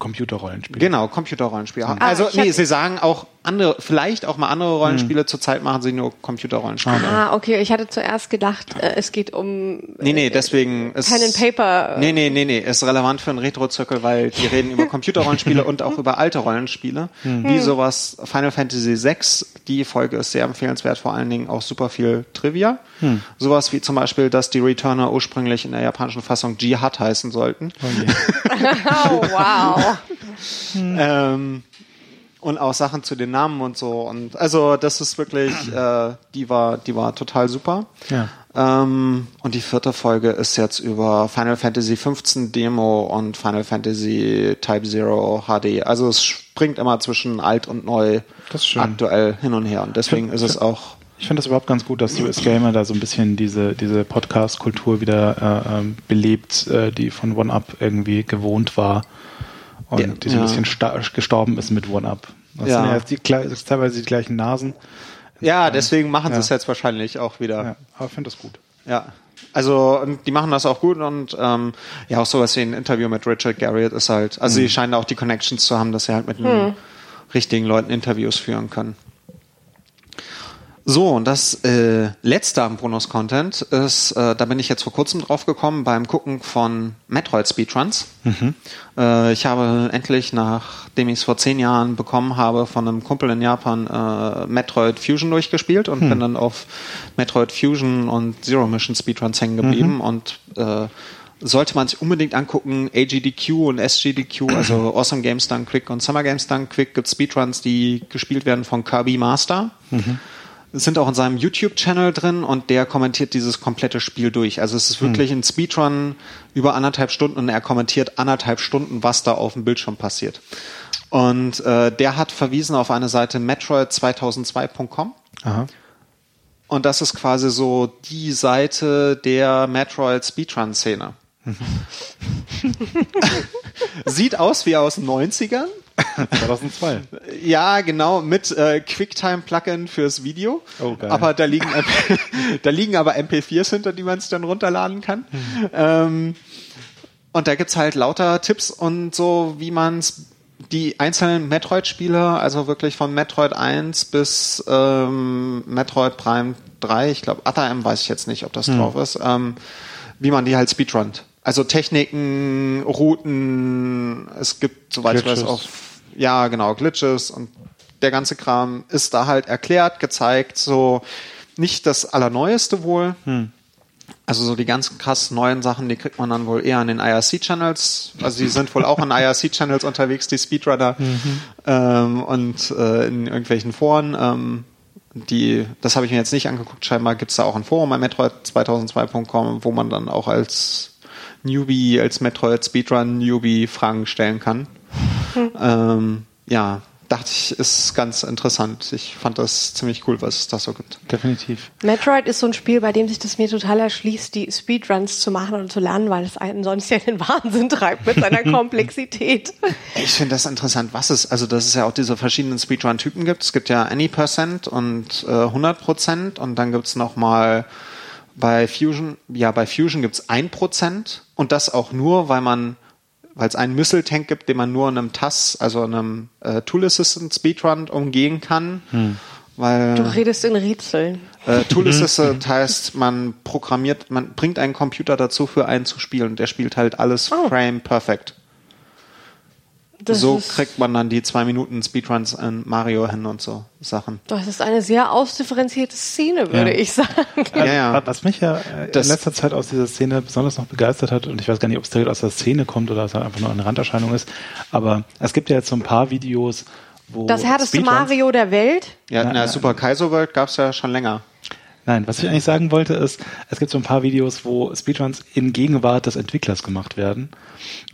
Computerrollenspiele. Genau, Computerrollenspiele. Hm. Also, Ah, nee, sie sagen auch andere, vielleicht auch mal andere Rollenspiele. Zurzeit machen sie nur Computerrollenspiele. Ah, okay. Ich hatte zuerst gedacht, äh, es geht um Nee, nee, deswegen ist. Pen and Paper. Nee, nee, nee, nee, ist relevant für einen Retro-Zirkel, weil die reden über Computerrollenspiele und auch über alte Rollenspiele. Wie sowas Final Fantasy VI. Die Folge ist sehr empfehlenswert, vor allen Dingen auch super viel Trivia. Sowas wie zum Beispiel, dass die Returner ursprünglich in der japanischen Fassung Jihad heißen sollten. Oh, wow. Ähm, und auch Sachen zu den Namen und so. Und also das ist wirklich, äh, die war, die war total super. Ja. Ähm, und die vierte Folge ist jetzt über Final Fantasy 15 Demo und Final Fantasy Type Zero HD. Also es springt immer zwischen alt und neu Das ist schön. aktuell hin und her. Und deswegen ist es auch Ich finde das überhaupt ganz gut, dass US Gamer da so ein bisschen diese, diese Podcast-Kultur wieder äh, ähm, belebt, äh, die von OneUp irgendwie gewohnt war und Ja, die so ein ja. bisschen gestorben ist mit OneUp. Das Ja. sind ja jetzt die, teilweise die gleichen Nasen. ja, deswegen machen sie Ja. es jetzt wahrscheinlich auch wieder. Ja, aber ich finde das gut. Ja. Also und die machen das auch gut und ähm, ja auch sowas wie ein Interview mit Richard Garriott ist halt, also sie scheinen auch die Connections zu haben, dass sie halt mit den richtigen Leuten Interviews führen können. So, und das äh, letzte am Bonus-Content ist, äh, da bin ich jetzt vor kurzem drauf gekommen beim Gucken von Metroid Speedruns. Äh, ich habe endlich, nachdem ich es vor zehn Jahren bekommen habe, von einem Kumpel in Japan äh, Metroid Fusion durchgespielt und bin dann auf Metroid Fusion und Zero Mission Speedruns hängen geblieben. Und äh, sollte man sich unbedingt angucken, AGDQ und SGDQ, also Awesome Games Done Quick und Summer Games Done Quick, gibt Speedruns, die gespielt werden von Kirby Master. Sind auch in seinem YouTube-Channel drin und der kommentiert dieses komplette Spiel durch. Also es ist wirklich ein Speedrun über anderthalb Stunden und er kommentiert anderthalb Stunden, was da auf dem Bildschirm passiert. Und äh, der hat verwiesen auf eine Seite metroid2002.com. Aha. Und das ist quasi so die Seite der Metroid Speedrun-Szene. Sieht aus wie aus den 90ern. 2002. Ja, genau, mit äh, QuickTime-Plugin fürs Video. Oh, geil. Aber da liegen, da liegen aber MP4s hinter, die man sich dann runterladen kann. Ähm, und da gibt's halt lauter Tipps und so, wie man's die einzelnen Metroid-Spiele, also wirklich von Metroid 1 bis ähm, Metroid Prime 3, ich glaube, Other M weiß ich jetzt nicht, ob das drauf ist, ähm, wie man die halt speedrunnt. Also Techniken, Routen, es gibt, soweit ich weiß, Glitches. auch, ja, genau, Glitches und der ganze Kram ist da halt erklärt, gezeigt, so nicht das Allerneueste wohl. Also so die ganz krass neuen Sachen, die kriegt man dann wohl eher an den IRC-Channels. Also die sind wohl auch in IRC-Channels unterwegs, die Speedrunner ähm, und äh, in irgendwelchen Foren. Ähm, die, das habe ich mir jetzt nicht angeguckt. Scheinbar gibt es da auch ein Forum bei Metroid2002.com, wo man dann auch als Newbie, als Metroid Speedrun Newbie Fragen stellen kann. Ähm, ja, dachte ich, ist ganz interessant. Ich fand das ziemlich cool, was es da so gibt. Definitiv. Metroid ist so ein Spiel, bei dem sich das mir total erschließt, die Speedruns zu machen und zu lernen, weil es einen sonst ja in den Wahnsinn treibt mit seiner Komplexität. Ich finde das interessant, was es, also dass es ja auch diese verschiedenen Speedrun-Typen gibt. Es gibt ja Any Percent und äh, 100 Prozent und dann gibt's noch mal bei Fusion, ja bei Fusion gibt's ein Prozent und das auch nur, weil man, weil es einen Missile-Tank gibt, den man nur in einem TAS, also in einem äh, Tool Assistant Speedrun umgehen kann. Weil Du redest in Rätseln. äh, Tool Assistant heißt, man programmiert, man bringt einen Computer dazu, für einen zu spielen und der spielt halt alles Oh. frame perfect. Das so kriegt man dann die zwei Minuten Speedruns in Mario hin und so Sachen. Das ist eine sehr ausdifferenzierte Szene, würde Ja. ich sagen. Ja, ja. Was mich ja äh, Das- in letzter Zeit aus dieser Szene besonders noch begeistert hat, und ich weiß gar nicht, ob es direkt aus der Szene kommt oder es halt einfach nur eine Randerscheinung ist, aber es gibt ja jetzt so ein paar Videos, wo Das härteste Speedruns- Mario der Welt. Ja, in Na, der na. Super Kaizo World gab's ja schon länger. Nein, was ich eigentlich sagen wollte ist, es gibt so ein paar Videos, wo Speedruns in Gegenwart des Entwicklers gemacht werden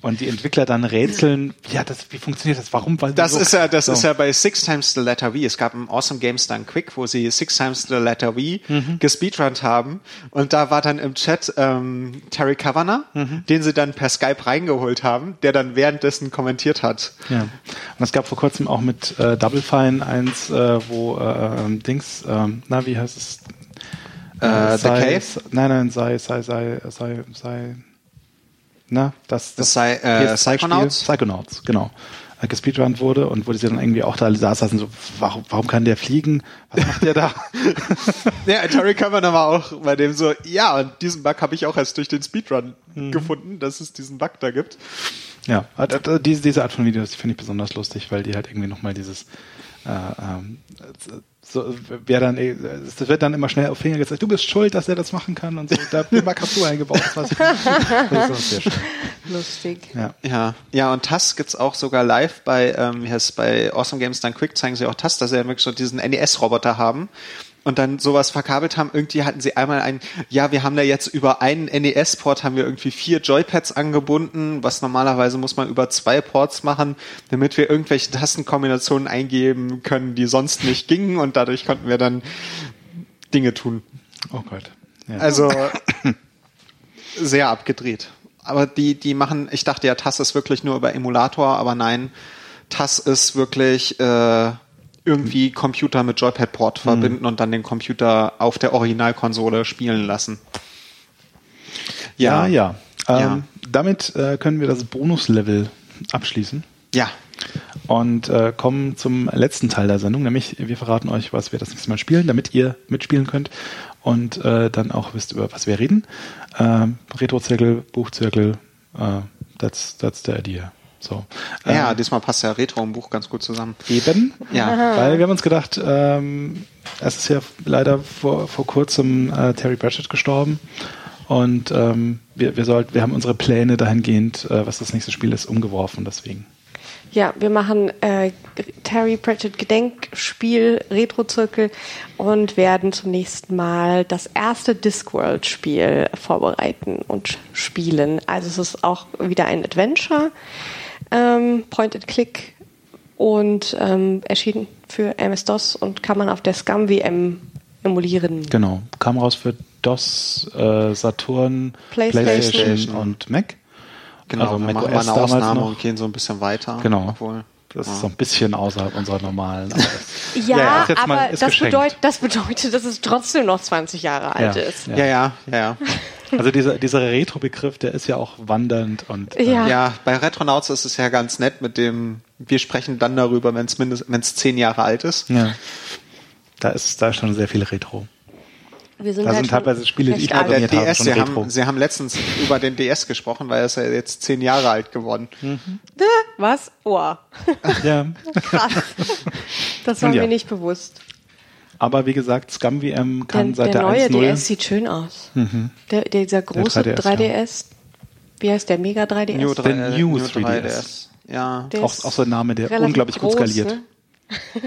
und die Entwickler dann rätseln, ja, das, wie funktioniert das? Warum? Weil Das so, ist ja, das so. ist ja bei Six Times the Letter V. Es gab ein Awesome Games Done Quick, wo sie Six Times the Letter V Mhm. gespeedrunnt haben. Und da war dann im Chat ähm, Terry Kavanagh, Mhm. den sie dann per Skype reingeholt haben, der dann währenddessen kommentiert hat. Ja. Und es gab vor kurzem auch mit äh, Double Fine eins, äh, wo äh, ähm, Dings, ähm, na, wie heißt es? Äh, The sei, Cave? Nein, nein, sei, sei, sei, sei, sei. Na, das, Das sei, äh, PS2 -Spiel, Psychonauts? Psychonauts, genau. Äh, gespeedrunnt wurde und wo die dann irgendwie auch da alle saßen, so, warum, warum kann der fliegen? Was macht der da? Ja, Terry Cameron war auch bei dem so, ja, und diesen Bug habe ich auch erst durch den Speedrun gefunden, dass es diesen Bug da gibt. Ja, äh, äh, diese, diese Art von Videos finde ich besonders lustig, weil die halt irgendwie nochmal dieses äh, ähm, so, wer dann, äh, es wird dann immer schnell auf Finger gezeigt, du bist schuld, dass er das machen kann und so. Da Bug hast du eingebaut. Das, das ist. Lustig. Ja. Ja, ja, und TAS gibt's auch sogar live bei, ähm, bei Awesome Games Done Quick zeigen sie auch TAS, dass sie ja wirklich so diesen NES-Roboter haben und dann sowas verkabelt haben. Irgendwie hatten sie einmal ein, ja, wir haben da jetzt über einen NES-Port haben wir irgendwie vier Joypads angebunden, was normalerweise muss man über zwei Ports machen, damit wir irgendwelche Tastenkombinationen eingeben können, die sonst nicht gingen und dadurch konnten wir dann Dinge tun. Oh Gott. Ja. Also sehr abgedreht. Aber die, die machen, ich dachte ja, TAS ist wirklich nur über Emulator, aber nein, TAS ist wirklich äh, irgendwie Computer mit Joypad-Port verbinden und dann den Computer auf der Originalkonsole spielen lassen. ja, ja. Ähm, Ja. Damit äh, können wir das Bonuslevel abschließen Ja. und äh, kommen zum letzten Teil der Sendung, nämlich wir verraten euch, was wir das nächste Mal spielen, damit ihr mitspielen könnt und äh, dann auch wisst, über was wir reden. Ähm, Retro-Zirkel, Buchzirkel, äh, that's, that's the idea. So. Ähm, Ja, diesmal passt ja Retro im Buch ganz gut zusammen. Eben. Ja. Weil wir haben uns gedacht, ähm, es ist ja leider vor, vor kurzem äh, Terry Pratchett gestorben. Und ähm, wir, wir, sollten, wir haben unsere Pläne dahingehend, äh, was das nächste Spiel ist, umgeworfen. Deswegen. Ja, wir machen äh, Terry Pratchett Gedenkspiel, Retro-Zirkel und werden zum nächsten Mal das erste Discworld-Spiel vorbereiten und spielen. Also es ist auch wieder ein Adventure, ähm, Point-and-Click und ähm, erschienen für MS-DOS und kann man auf der Scum-WM emulieren. Genau. Kam raus für DOS, äh, Saturn, PlayStation. und Mac. Genau, Also wir Mac machen OS mal eine damals Ausnahme noch. und gehen so ein bisschen weiter. Genau. Obwohl, Das ja. ist so ein bisschen außerhalb unserer normalen. Ja, Ja, mal- aber ist das, bedeut, das bedeutet, dass es trotzdem noch 20 Jahre alt Ja. ist. Ja. ja, ja, ja, ja. Also dieser, dieser Retro-Begriff, der ist ja auch wandernd und äh, Ja. Ja, bei Retronauts ist es ja ganz nett mit dem, wir sprechen dann darüber, wenn es mindestens, wenn es zehn Jahre alt ist. Ja. Da ist da ist schon sehr viel Retro. Wir sind Da halt sind teilweise Spiele, die ich Der abonniert habe, DS, sie haben, sie haben letztens über den DS gesprochen, weil er ist ja jetzt zehn Jahre alt geworden. Was? Oh, Ja. krass. Das war ja. mir nicht bewusst. Aber wie gesagt, Scum VM kann Der, seit der der, neue 1.0 DS sieht schön aus. Der, dieser große 3DS, 3DS, wie heißt der? Mega 3DS? New, The 3, New New 3DS. 3DS. Ja. Der auch, ist auch so ein Name, der unglaublich gut groß, skaliert. ne?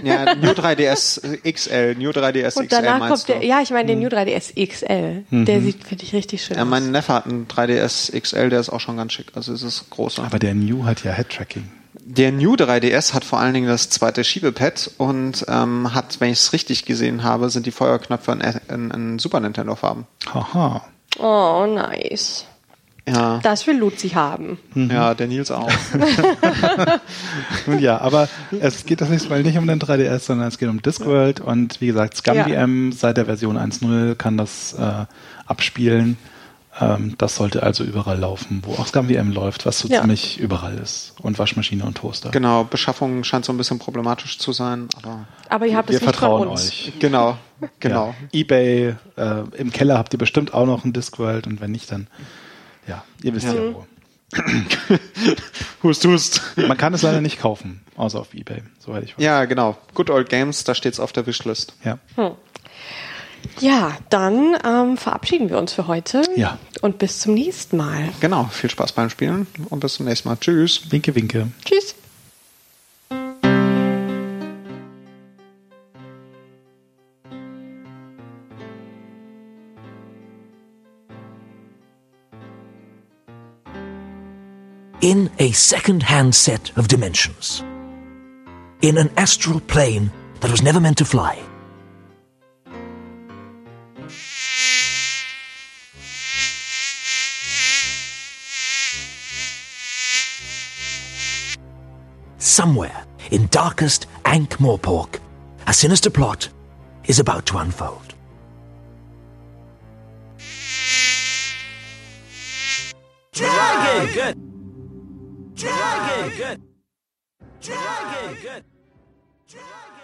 Ja, New 3DS XL, New 3DS Und XL danach meinst kommt der, du? ja, ich meine den New 3DS XL. Der sieht, finde ich, richtig schön Ja, aus. mein Neffe hat einen 3DS XL, der ist auch schon ganz schick. Also es ist großer. Aber der New hat ja Head-Tracking. Der New 3DS hat vor allen Dingen das zweite Schiebepad und ähm, hat, wenn ich es richtig gesehen habe, sind die Feuerknöpfe in, in, in Super Nintendo Farben. Haha. Oh, nice. Ja, Das will Luzi haben. ja, der Nils auch. Nun ja, aber es geht das nächste Mal nicht um den 3DS, sondern es geht um Discworld und wie gesagt, Scum Ja. VM seit der Version 1.0 kann das äh, abspielen. Ähm, das sollte also überall laufen, wo auch Scum VM läuft, was so Ja. ziemlich überall ist. Und Waschmaschine und Toaster. genau, Beschaffung scheint so ein bisschen problematisch zu sein, aber Aber ihr habt Wir es nicht vertrauen von uns. euch. genau, genau. Ja. Ebay, äh, im Keller habt ihr bestimmt auch noch ein Discworld und wenn nicht, dann ja, ihr wisst ja, wo. Hust, hust. Man kann es leider nicht kaufen, außer auf Ebay, soweit ich weiß. Ja, genau. Good Old Games, da steht's auf der Wishlist. Ja. Ja, dann ähm, verabschieden wir uns für heute. Ja. Und bis zum nächsten Mal. Genau, viel Spaß beim Spielen und bis zum nächsten Mal. Tschüss. Winke, winke. Tschüss. in a second-hand set of dimensions, in an astral plane that was never meant to fly. Somewhere in darkest Ankh Morpork, a sinister plot is about to unfold. Dragon! Good. Dragon. Good. Dragon. Good. Dragon.